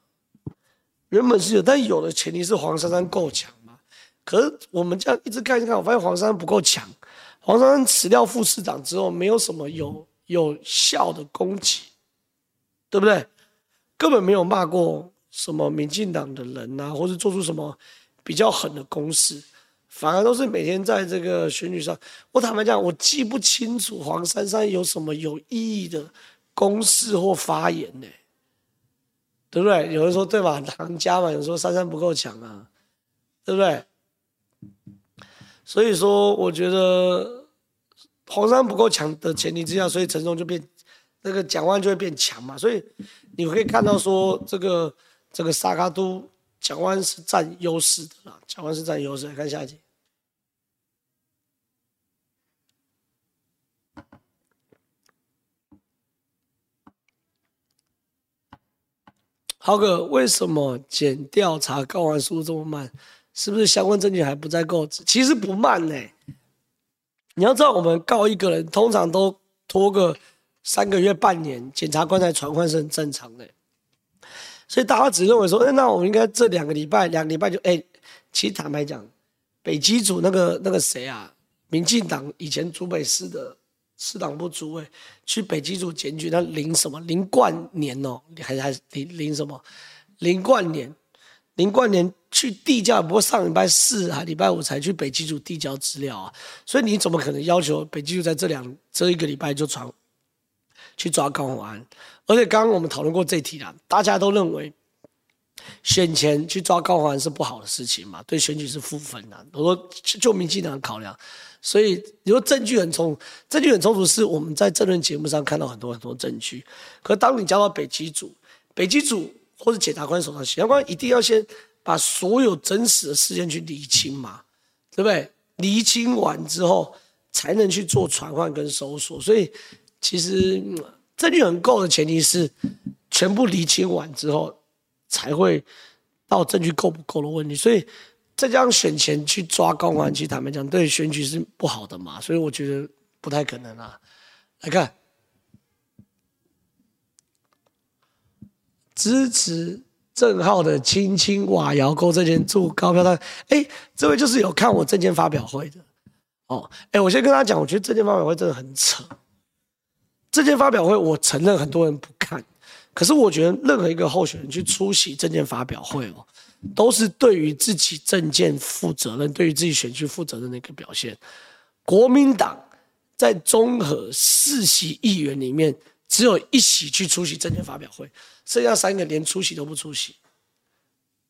原本是有，但有的前提是黄珊珊够强嘛。可是我们这样一直看一看，我发现黄珊珊不够强。黄珊珊辞掉副市长之后，没有什么有有效的攻击，对不对？根本没有骂过什么民进党的人啊，或是做出什么比较狠的攻势。反而都是每天在这个选举上，我坦白讲，我记不清楚黄珊珊有什么有意义的公示或发言呢？对不对？有人说对吧？唐家嘛，有人说珊珊不够强啊，对不对？所以说，我觉得黄山不够强的前提之下，所以陈时中就变那个蒋万就会变强嘛。所以你可以看到说，这个这个萨卡都蒋万是占优势的啦，蒋万是占优势。来看下一集。豪哥，为什么检调查告完速度这么慢？是不是相关证据还不在够？其实不慢呢、你要知道，我们告一个人，通常都拖个三个月、半年，检察官才传唤是很正常的、所以大家只认为说，哎，那我们应该这两个礼拜，两个礼拜就哎。其实坦白讲，北基组那个那个谁啊，民进党以前主北市的。市党部主委去北基组检举，他林什么林冠年哦，还还林林什么林冠年，林冠年去递交，不过上礼拜四还礼拜五才去北基组递交资料啊，所以你怎么可能要求北基组在这两这一个礼拜就传去抓高虹安？而且刚刚我们讨论过这题啦，大家都认为选前去抓高虹安是不好的事情嘛，对选举是负分的。我说就民进党考量，所以你说证据很充，证据很充足，是我们在这轮节目上看到很多很多证据。可当你交到北基组，北基组或者检察官手上，检察官一定要先把所有真实的事件去厘清嘛，对不对？厘清完之后，才能去做传唤跟搜索。所以其实证据很够的前提是，全部厘清完之后，才会到证据够不够的问题。所以再加上选前去抓高虹安，其实坦白讲，对选举是不好的嘛。所以我觉得不太可能啊。来看，支持正浩的青青瓦窑沟这件祝高票单。哎，这位就是有看我证件发表会的哦。哎，我先跟他讲，我觉得证件发表会真的很扯。证件发表会，我承认很多人不看。可是我觉得任何一个候选人去出席证件发表会哦，都是对于自己证件负责任，对于自己选区负责任的一个表现。国民党在综合四席议员里面，只有一席去出席证件发表会，剩下三个连出席都不出席。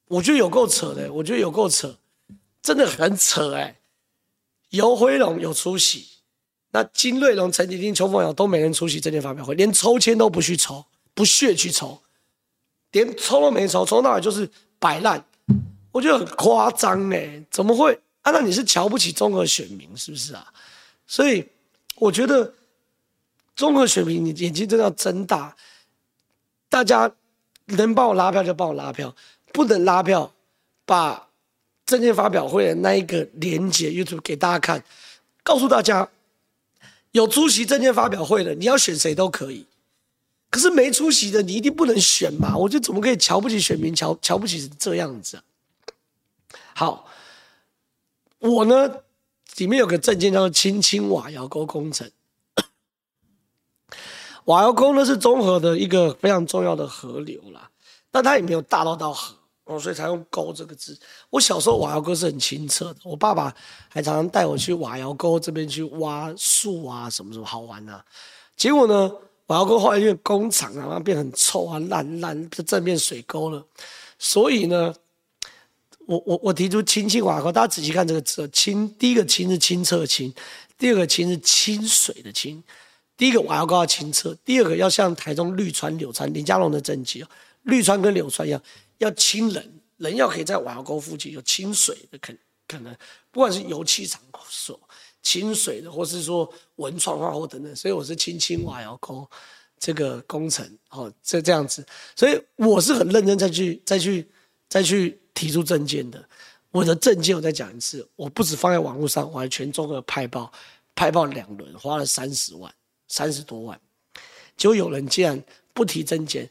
我觉得有够扯的，我觉得有够扯，真的很扯哎。游辉龙有出席，那金瑞龙、陈吉丁、邱凤瑶都没人出席政见发表会，连抽签都不去抽。不屑去抽，连抽都没抽，抽到就是摆烂，我觉得很夸张哎，怎么会？啊，那你是瞧不起综合选民是不是啊？所以我觉得综合选民，你眼睛真的要睁大，大家能帮我拉票就帮我拉票，不能拉票，把证件发表会的那一个连接 YouTube 给大家看，告诉大家有出席证件发表会的，你要选谁都可以。可是没出席的，你一定不能选嘛？我就怎么可以瞧不起选民，瞧瞧不起这样子？好，我呢里面有个证件叫做青青瓦窑沟工程。瓦窑沟呢是中和的一个非常重要的河流啦，但它也没有大到到河哦，所以才用沟这个字。我小时候瓦窑沟是很清澈的，我爸爸还常常带我去瓦窑沟这边去挖树啊，什么什么好玩啊。结果呢？瓦窑沟后来因为工厂啊，然后变很臭啊，烂烂，就正变水沟了。所以呢，我我我提出清清瓦窑沟，大家仔细看这个字，清第一个清是清澈的清，第二个清是清水的清。第一个瓦窑沟要清澈，第二个要像台中绿川柳川林家龙的政绩哦，绿川跟柳川一样，要清人，人要可以在瓦窑沟附近有清水的可可能，不管是油气场所。清水的，或是说文创化或等等，所以我是清清瓦窑沟这个工程哦，这这样子，所以我是很认真再去再去再去提出政见的。我的政见我再讲一次，我不止放在网络上，我还全中国派报，派报两轮，花了三十万，三十多万。就有人竟然不提证件，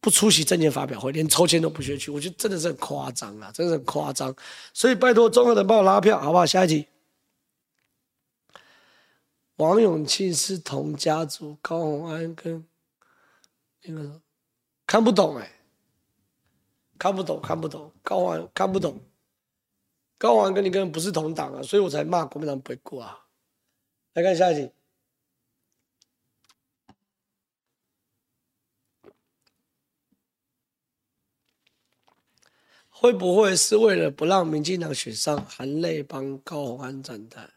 不出席证件发表会，连抽签都不屑去，我觉得真的是很夸张啊，真的是很夸张。所以拜托综合的帮我拉票，好不好？下一题。王永庆是同家族，高虹安跟那个看不懂哎、看不懂看不懂，高虹安看不懂，高虹安跟你根本不是同党啊，所以我才骂国民党不会过啊。来看下一题，会不会是为了不让民进党选上，含泪帮高虹安站台？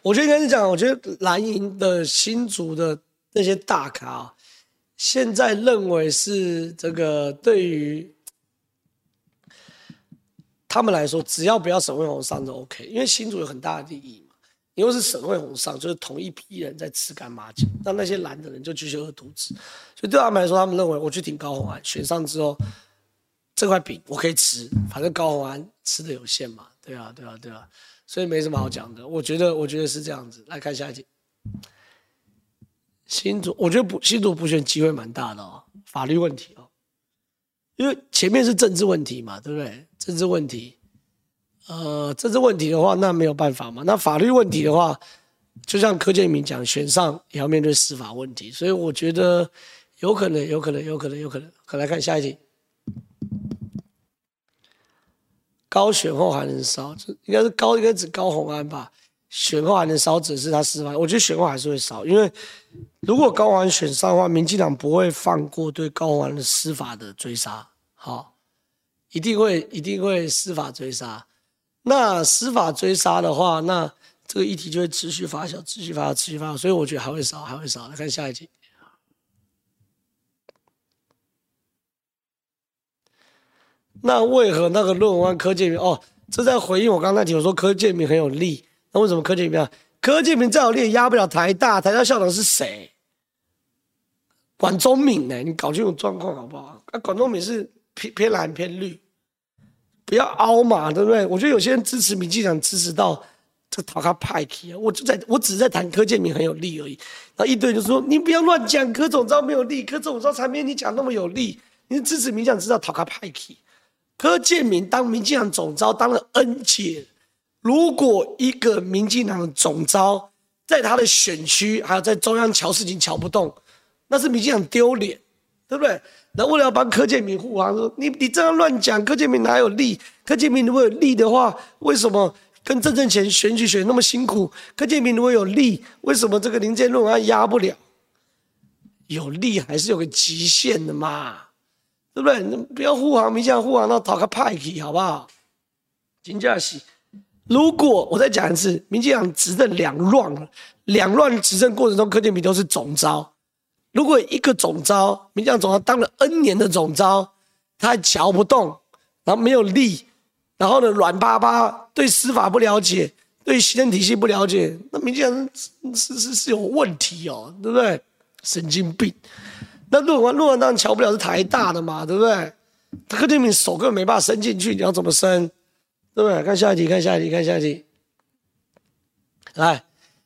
我觉得跟你讲，我觉得蓝营的新竹的那些大咖啊，现在认为是这个对于他们来说，只要不要沈慧虹上就 OK，因为新竹有很大的利益嘛。因为是沈慧虹上，就是同一批人在吃干抹净，那那些蓝的人就继续饿肚子。所以对他们来说，他们认为我去挺高虹安，选上之后这块饼我可以吃，反正高虹安吃的有限嘛。对啊，对啊，对啊。所以没什么好讲的，我觉得，我觉得是这样子。来看下一题，新竹，我觉得补新竹补选机会蛮大的哦，法律问题哦，因为前面是政治问题嘛，对不对？政治问题，呃，政治问题的话，那没有办法嘛。那法律问题的话，就像柯建铭讲，选上也要面对司法问题，所以我觉得有可能，有可能，有可能，有可能。可来看下一题。高选后还能烧，这应该是高，应该指高虹安吧？选后还能烧，只是他司法，我觉得选后还是会烧，因为如果高安选上的话，民进党不会放过对高虹的司法的追杀，好，一定会一定会司法追杀。那司法追杀的话，那这个议题就会持续发酵，持续发酵，持续发酵，所以我觉得还会烧，还会烧。来看下一题。那为何那个论文案柯建铭？哦，这在回应我刚才提，我说柯建铭很有力。那为什么柯建铭啊？柯建铭再有力压不了台大，台大校长是谁？管中闵呢？你搞清楚状况好不好？啊，管中闵是偏偏蓝偏绿，不要凹嘛，对不对？我觉得有些人支持民进党支持到这个讨他派系啊，我就在我只是在谈柯建铭很有力而已。然后一堆人就说你不要乱讲，柯总召没有力，柯总召才没你讲那么有力，你支持民进党知道讨他派系。柯建铭当民进党总召当了 N 届，如果一个民进党的总召在他的选区还有在中央乔事情乔不动，那是民进党丢脸，对不对？那为了要帮柯建铭护航，说你你这样乱讲，柯建铭哪有力？柯建铭如果有力的话，为什么跟郑正前选举选那么辛苦？柯建铭如果有力，为什么这个林建论文压不了？有力还是有个极限的嘛。对不对？你不要护航，民进党护航到讨个派系，好不好？金价是，如果我再讲一次，民进党执政两乱，两乱执政过程中，柯建铭都是总召。如果一个总召，民进党总召当了 N 年的总召，他还乔不动，然后没有力，然后呢软巴巴，对司法不了解，对行政体系不了解，那民进党是是是有问题哦，对不对？神经病。那论文论文当然瞧不了，是台大的嘛，对不对？他柯建铭手根本没办法伸进去，你要怎么伸？对不对？看下一题，看下一题，看下一题。来，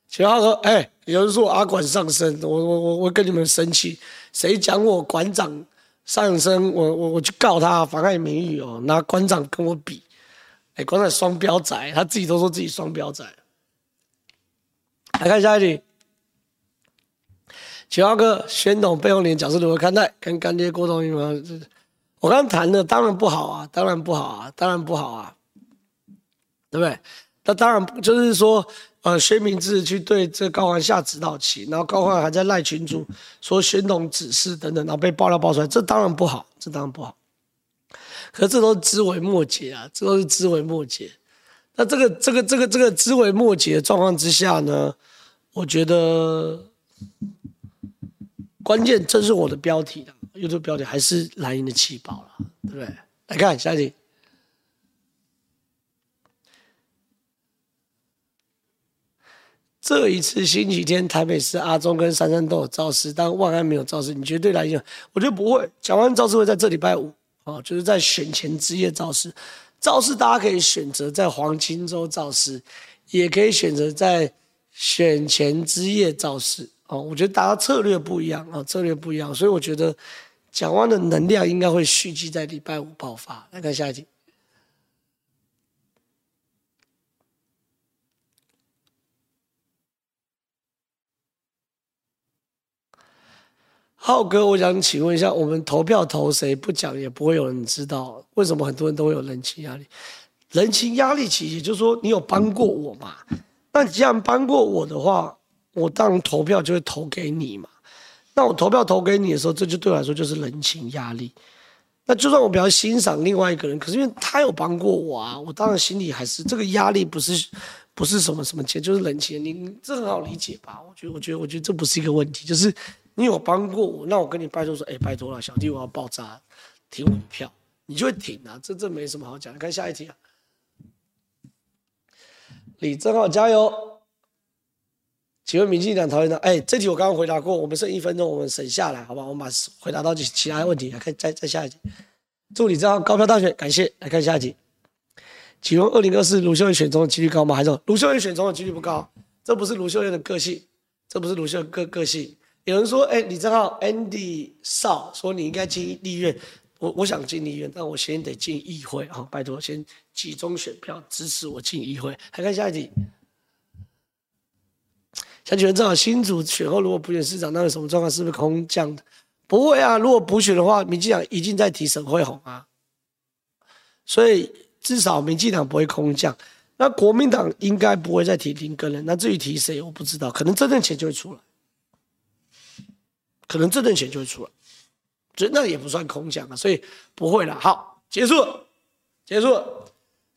秦浩哥，哎、有人说我阿管上身，我我我我跟你们生气，谁讲我馆长上身，我我我去告他妨碍名誉哦，拿馆长跟我比，哎、馆长双标仔，他自己都说自己双标仔。来看下一题。九号哥，宣统背后连角色如何看待？跟干爹郭董有没有？我刚谈的当然不好啊，当然不好啊，当然不好啊，对不对？那当然就是说，呃，薛明志去对这高虹下指导棋，然后高虹还在赖群主说宣统指示等等，然后被爆料爆出来，这当然不好，这当然不好。可这都是枝微末节啊，这都是枝微末节。那这个这个这个这个枝微末节的状况之下呢，我觉得。关键，这是我的标题的，YouTube 标题还是蓝营的气爆了，对不对？来看下一题。这一次星期天，台北市阿中跟珊珊都有造势，但万安没有造势，你绝对来讲，我觉得不会。蒋万造势会在这礼拜五啊，就是在选前之夜造势。造势大家可以选择在黄金周造势，也可以选择在选前之夜造势。哦，我觉得大家策略不一样啊，策略不一样，所以我觉得蒋万的能量应该会蓄积在礼拜五爆发。来看下一题，浩哥，我想请问一下，我们投票投谁？不讲也不会有人知道，为什么很多人都会有人情压力？人情压力其实也就是说，你有帮过我嘛？那你既然帮过我的话。我当然投票就会投给你嘛，那我投票投给你的时候，这就对我来说就是人情压力。那就算我比较欣赏另外一个人，可是因为他有帮过我啊，我当然心里还是这个压力不是不是什么什么钱，就是人情。你这很好理解吧？我觉得我觉得我觉得这不是一个问题，就是你有帮过我，那我跟你拜托说，哎，拜托了，小弟我要爆炸，挺我一票，你就会挺啊，这这没什么好讲。看下一题啊，李正浩加油。请问民进党讨厌的？哎，这题我刚刚回答过，我们剩一分钟，我们省下来，好不好？我们把回答到其其他问题来看，再再下一题。祝李正浩高票当选，感谢。来看下一题。请问二零二四卢秀燕选中的几率高吗？还是卢秀燕选中的几率不高？这不是卢秀燕的个性，这不是卢秀燕个个性。有人说，哎，李正浩 Andy 少说你应该进立院，我我想进立院，但我先得进议会啊，拜托先集中选票支持我进议会。来看下一题。想请问正好新竹选后如果补选市长，那有什么状况？是不是空降的？不会啊，如果补选的话，民进党已经在提沈慧虹啊，所以至少民进党不会空降。那国民党应该不会再提林根了，那至于提谁，我不知道，可能这阵钱就会出来，可能这阵钱就会出来，所以那也不算空降啊，所以不会了。好，结束，结束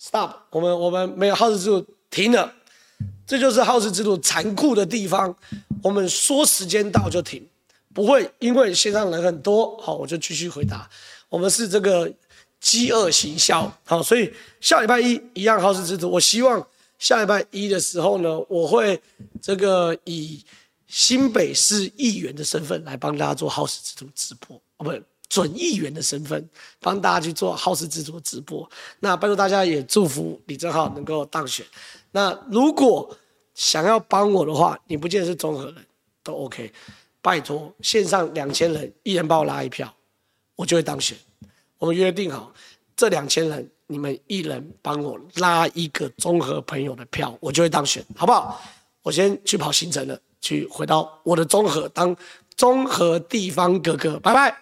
，stop，我们我们没有好事之徒停了，这就是好事之徒残酷的地方，我们说时间到就停，不会因为线上人很多，好，我就继续回答，我们是这个。饥饿行销，好，所以下礼拜一一样好事之徒。我希望下礼拜一的时候呢，我会这个以新北市议员的身份来帮大家做好事之徒直播，哦，不，准议员的身份帮大家去做好事之徒直播。那拜托大家也祝福李正浩能够当选。那如果想要帮我的话，你不见是综合人都 OK，拜托线上两千人，一人帮我拉一票，我就会当选。我们约定好，这两千人，你们一人帮我拉一个综合朋友的票，我就会当选，好不好？我先去跑行程了，去回到我的综合，当综合地方哥哥，拜拜。